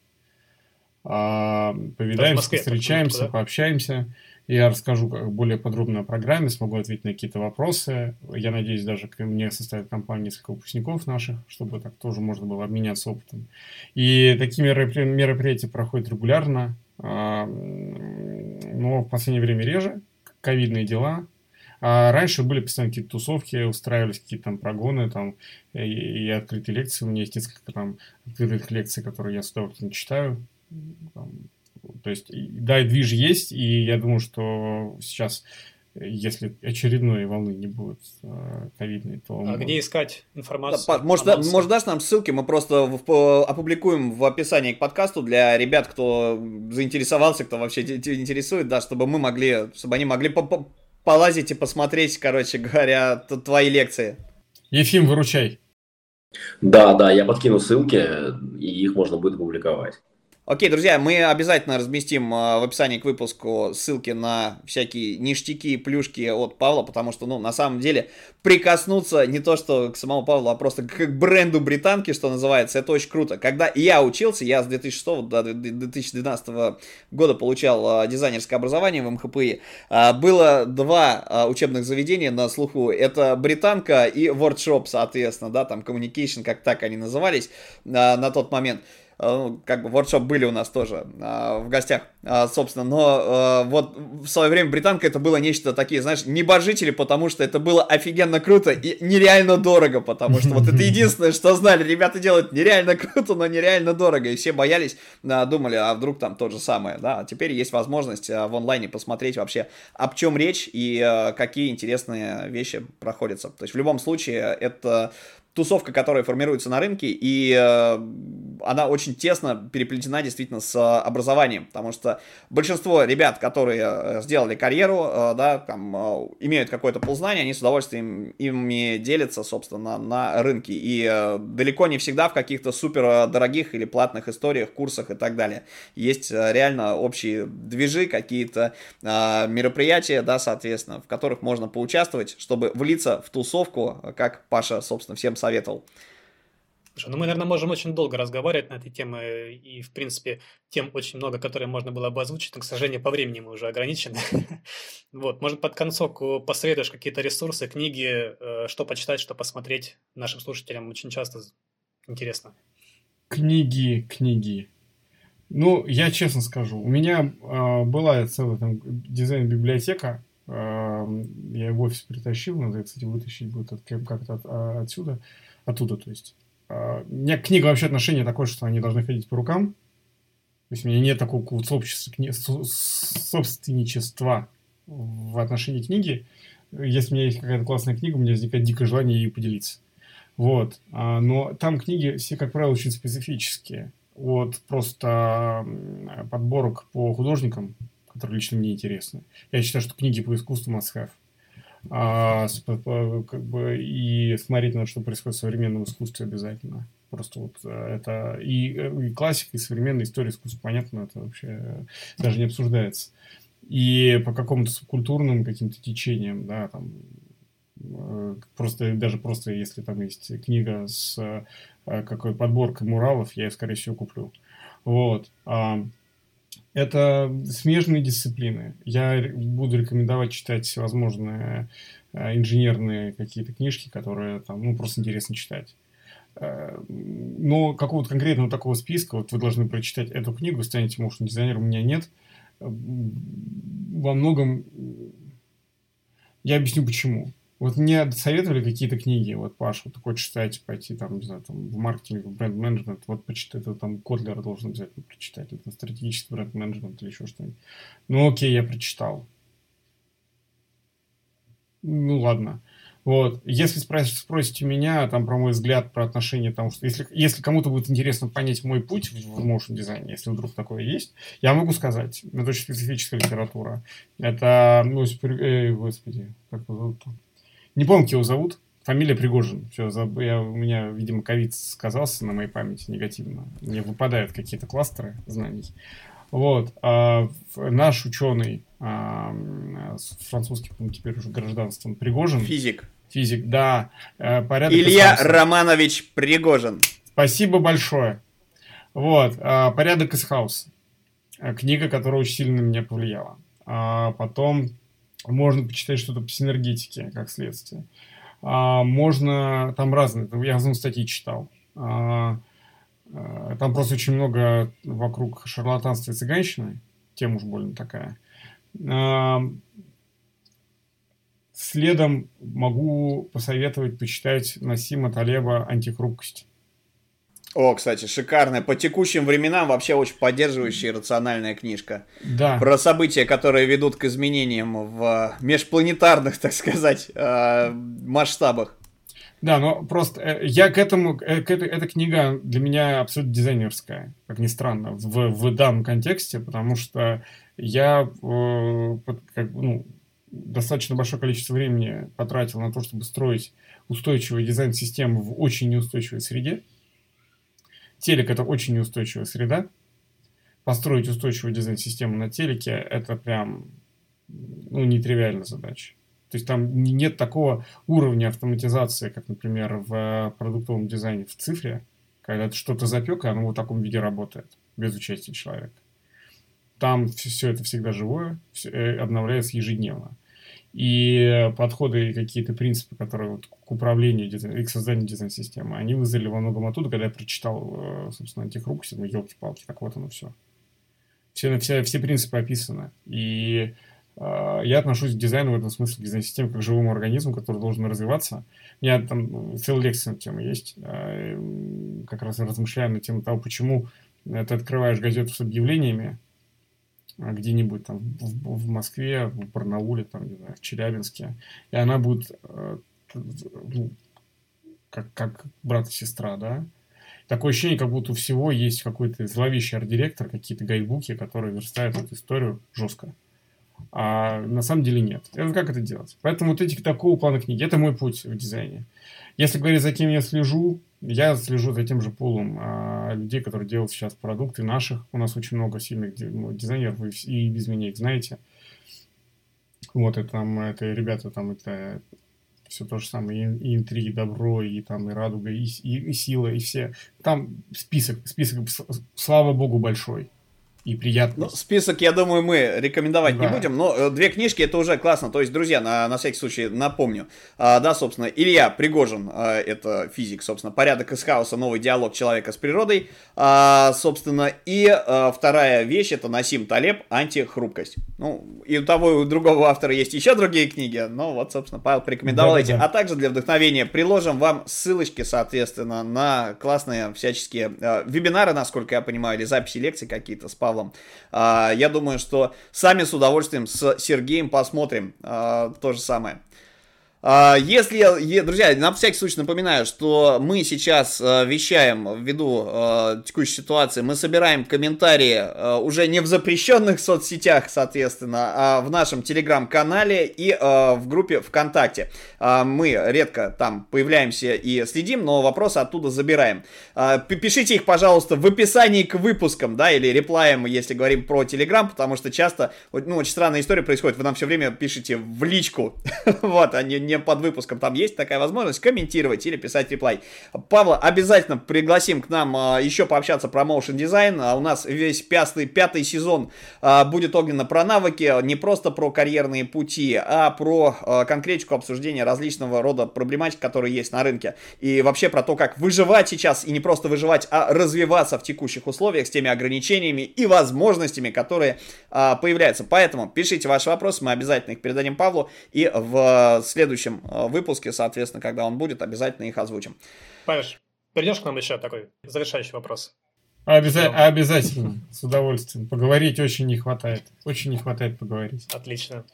A: А, повидаемся, встречаемся, пообщаемся. Я расскажу более подробно о программе, смогу ответить на какие-то вопросы. Я надеюсь, даже ко мне составит компания несколько выпускников наших, чтобы так тоже можно было обменяться опытом. И такие мероприятия проходят регулярно, а, но в последнее время реже. Ковидные дела, а раньше были постоянно какие-то тусовки, устраивались какие-то там прогоны, там, и, и открытые лекции. У меня есть несколько там открытых лекций, которые я с удовольствием читаю. То есть, да, и движ есть, и я думаю, что сейчас, если очередной волны не будет э, ковидной, то...
C: А где искать информацию? Да,
B: может, да, может, дашь нам ссылки, мы просто в, по, опубликуем в описании к подкасту для ребят, кто заинтересовался, кто вообще интересует, да, чтобы мы могли, чтобы они могли по -по полазить и посмотреть, короче говоря, твои лекции.
A: Ефим, выручай.
D: Да, да, я подкину ссылки, и их можно будет публиковать.
B: Окей, друзья, мы обязательно разместим э, в описании к выпуску ссылки на всякие ништяки и плюшки от Павла, потому что, ну, на самом деле, прикоснуться не то что к самому Павлу, а просто к бренду британки, что называется, это очень круто. Когда я учился, я с 2006 до 2012 года получал э, дизайнерское образование в МХПИ, э, было два учебных заведения на слуху. Это британка и WordShop, соответственно, да, там Communication, как так они назывались на тот момент. Э, ну, как бы воркшоп были у нас тоже а, в гостях, а, собственно, но а, вот в свое время британка это было нечто такие, знаешь, небожители, потому что это было офигенно круто и нереально дорого, потому что вот это единственное, что знали, ребята делают нереально круто, но нереально дорого, и все боялись, думали, а вдруг там то же самое, да, а теперь есть возможность в онлайне посмотреть вообще, об чем речь и какие интересные вещи проходятся, то есть в любом случае это тусовка, которая формируется на рынке, и э, она очень тесно переплетена действительно с образованием, потому что большинство ребят, которые сделали карьеру, да, там, имеют какое-то ползнание, они с удовольствием ими делятся, собственно, на рынке, и далеко не всегда в каких-то супер дорогих или платных историях, курсах и так далее. Есть реально общие движи, какие-то мероприятия, да, соответственно, в которых можно поучаствовать, чтобы влиться в тусовку, как Паша, собственно, всем советовал.
C: Слушай, ну мы, наверное, можем очень долго разговаривать на этой теме, и, в принципе, тем очень много, которые можно было бы озвучить, но, к сожалению, по времени мы уже ограничены. Вот, может, под концовку посоветуешь какие-то ресурсы, книги, э, что почитать, что посмотреть нашим слушателям, очень часто интересно.
A: Книги, книги. Ну, я честно скажу, у меня э, была целая там дизайн-библиотека, я ее в офис притащил, надо, кстати, вытащить будет от, как-то от, а, отсюда, оттуда, то есть. Э, у меня книга вообще отношение такое, что они должны ходить по рукам, то есть у меня нет такого вот собственничества в отношении книги. Если у меня есть какая-то классная книга, у меня возникает дикое желание ее поделиться. Вот. А, но там книги все, как правило, очень специфические от просто подборок по художникам, которые лично мне интересны. Я считаю, что книги по искусству must have. А, как бы, и смотреть на что происходит в современном искусстве обязательно. Просто вот э, это и, э, и классика, и современная история искусства, понятно, это вообще даже не обсуждается. И по какому-то субкультурным каким-то течениям, да, там, э, просто, даже просто если там есть книга с какой подборка муралов, я ее, скорее всего, куплю. Вот. Это смежные дисциплины. Я буду рекомендовать читать всевозможные э, инженерные какие-то книжки, которые там, ну, просто интересно читать. Э, но какого-то конкретного такого списка, вот вы должны прочитать эту книгу, станете motion дизайнером, у меня нет. Во многом я объясню почему. Вот мне советовали какие-то книги, вот, Паша, вот хочешь читать, пойти там, не знаю, там, в маркетинг, в бренд-менеджмент, вот почитай, это там Котлера должен обязательно прочитать, это стратегический бренд-менеджмент или еще что-нибудь. Ну, окей, я прочитал. Ну, ладно. Вот. Если спросите, спросите меня там про мой взгляд, про отношения, там, что если, если кому-то будет интересно понять мой путь в, в motion дизайне, если вдруг такое есть, я могу сказать. Это очень специфическая литература. Это, ну, э, господи, как его зовут -то? Не помню, как его зовут. Фамилия Пригожин. Все, я, у меня, видимо, ковид сказался на моей памяти негативно. Мне выпадают какие-то кластеры знаний. Вот. А, наш ученый, а, французский, теперь уже гражданством, Пригожин.
B: Физик.
A: Физик, да.
B: А, порядок Илья из Романович Пригожин.
A: Спасибо большое. Вот. А, порядок из хаоса. Книга, которая очень сильно на меня повлияла. А потом можно почитать что-то по синергетике, как следствие. А, можно, там разные, я разные статьи читал. А, а, там просто очень много вокруг шарлатанства и цыганщины, тема уж больно такая. А, следом могу посоветовать почитать Насима Талеба «Антихрупкость».
B: О, кстати, шикарная. По текущим временам вообще очень поддерживающая и рациональная книжка.
A: Да.
B: Про события, которые ведут к изменениям в межпланетарных, так сказать, э, масштабах.
A: Да, но просто э, я к этому, э, к этой, эта книга для меня абсолютно дизайнерская, как ни странно, в, в данном контексте, потому что я как, ну, достаточно большое количество времени потратил на то, чтобы строить устойчивый дизайн-систему в очень неустойчивой среде. Телек это очень неустойчивая среда. Построить устойчивую дизайн-систему на телеке это прям ну, нетривиальная задача. То есть там нет такого уровня автоматизации, как, например, в продуктовом дизайне в цифре, когда ты что-то запек, и оно в таком виде работает, без участия человека. Там все это всегда живое, э, обновляется ежедневно и подходы и какие-то принципы, которые вот к управлению и к созданию дизайн-системы, они вызрели во многом оттуда, когда я прочитал, э, собственно, антихрупкость, ну, елки-палки, так вот оно все. Все, все, все принципы описаны. И э, я отношусь к дизайну в этом смысле, к дизайн-системе, как к живому организму, который должен развиваться. У меня там целая лекция на тему есть, э, как раз размышляю на тему того, почему ты открываешь газету с объявлениями, где-нибудь там в, в Москве, в Барнауле, там, не знаю, в Челябинске, и она будет э, ну, как, как брат и сестра, да, Такое ощущение, как будто у всего есть какой-то зловещий арт-директор, какие-то гайдбуки, которые верстают эту историю жестко. А на самом деле нет. Это как это делать? Поэтому вот эти такого плана книги, это мой путь в дизайне. Если говорить, за кем я слежу, я слежу за тем же пулом а, людей, которые делают сейчас продукты наших. У нас очень много сильных дизайнеров, вы и без меня их знаете. Вот, это там, это ребята там, это все то же самое, и, и интриги, добро, и там, и радуга, и, и, и сила, и все. Там список, список, слава богу, большой и приятно.
B: Ну, список, я думаю, мы рекомендовать да. не будем, но э, две книжки это уже классно. То есть, друзья, на, на всякий случай напомню. А, да, собственно, Илья Пригожин, а, это физик, собственно, порядок из хаоса, новый диалог человека с природой. А, собственно, и а, вторая вещь это Насим Талеб, антихрупкость. Ну, и у того, и у другого автора есть еще другие книги, но вот, собственно, Павел порекомендовал да, эти. Да. А также для вдохновения приложим вам ссылочки, соответственно, на классные всяческие а, вебинары, насколько я понимаю, или записи лекций какие-то с Павлом Павлом. А, я думаю, что сами с удовольствием с Сергеем посмотрим а, то же самое. А, если, друзья, на всякий случай напоминаю, что мы сейчас а, вещаем ввиду а, текущей ситуации, мы собираем комментарии уже не в запрещенных соцсетях, соответственно, а в нашем телеграм-канале и в группе ВКонтакте. Мы редко там появляемся и следим, но вопросы оттуда забираем. Пишите их, пожалуйста, в описании к выпускам, да, или реплаем, если говорим про телеграм, потому что часто, ну, очень странная история происходит, вы нам все время пишете в личку, вот, а не не под выпуском, там есть такая возможность комментировать или писать реплай. Павла обязательно пригласим к нам а, еще пообщаться про motion дизайн. А у нас весь пятый, пятый сезон а, будет огненно про навыки, не просто про карьерные пути, а про конкретику обсуждения различного рода проблематик, которые есть на рынке. И вообще про то, как выживать сейчас, и не просто выживать, а развиваться в текущих условиях с теми ограничениями и возможностями, которые появляются. Поэтому пишите ваши вопросы, мы обязательно их передадим Павлу. И в следующем следующем э, выпуске, соответственно, когда он будет, обязательно их озвучим.
C: Паш, придешь к нам еще такой завершающий вопрос?
A: Обяза- обязательно, с удовольствием. Поговорить очень не хватает. Очень не хватает поговорить.
C: Отлично.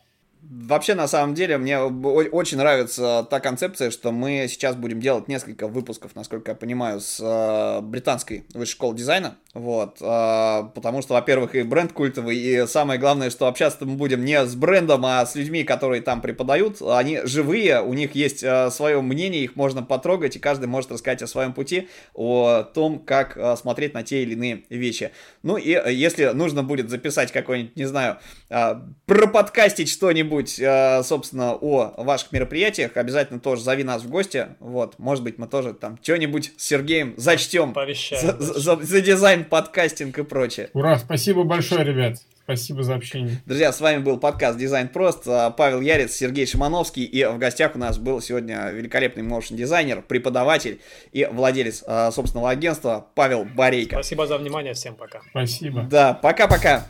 B: Вообще, на самом деле, мне очень нравится та концепция, что мы сейчас будем делать несколько выпусков, насколько я понимаю, с э, британской высшей школы дизайна. Вот, э, потому что, во-первых, и бренд культовый, и самое главное, что общаться мы будем не с брендом, а с людьми, которые там преподают. Они живые, у них есть э, свое мнение, их можно потрогать, и каждый может рассказать о своем пути, о том, как э, смотреть на те или иные вещи. Ну и э, если нужно будет записать какой-нибудь, не знаю, э, проподкастить что-нибудь, э, собственно, о ваших мероприятиях, обязательно тоже зови нас в гости. Вот, может быть, мы тоже там что-нибудь с Сергеем зачтем за, за, за дизайн подкастинг и прочее.
A: Ура, спасибо большое, ребят. Спасибо за общение.
B: Друзья, с вами был подкаст Дизайн Прост. А, Павел Ярец, Сергей Шимановский. И в гостях у нас был сегодня великолепный моушен дизайнер, преподаватель и владелец а, собственного агентства Павел Борейко.
C: Спасибо за внимание. Всем пока.
A: Спасибо.
B: Да, пока-пока.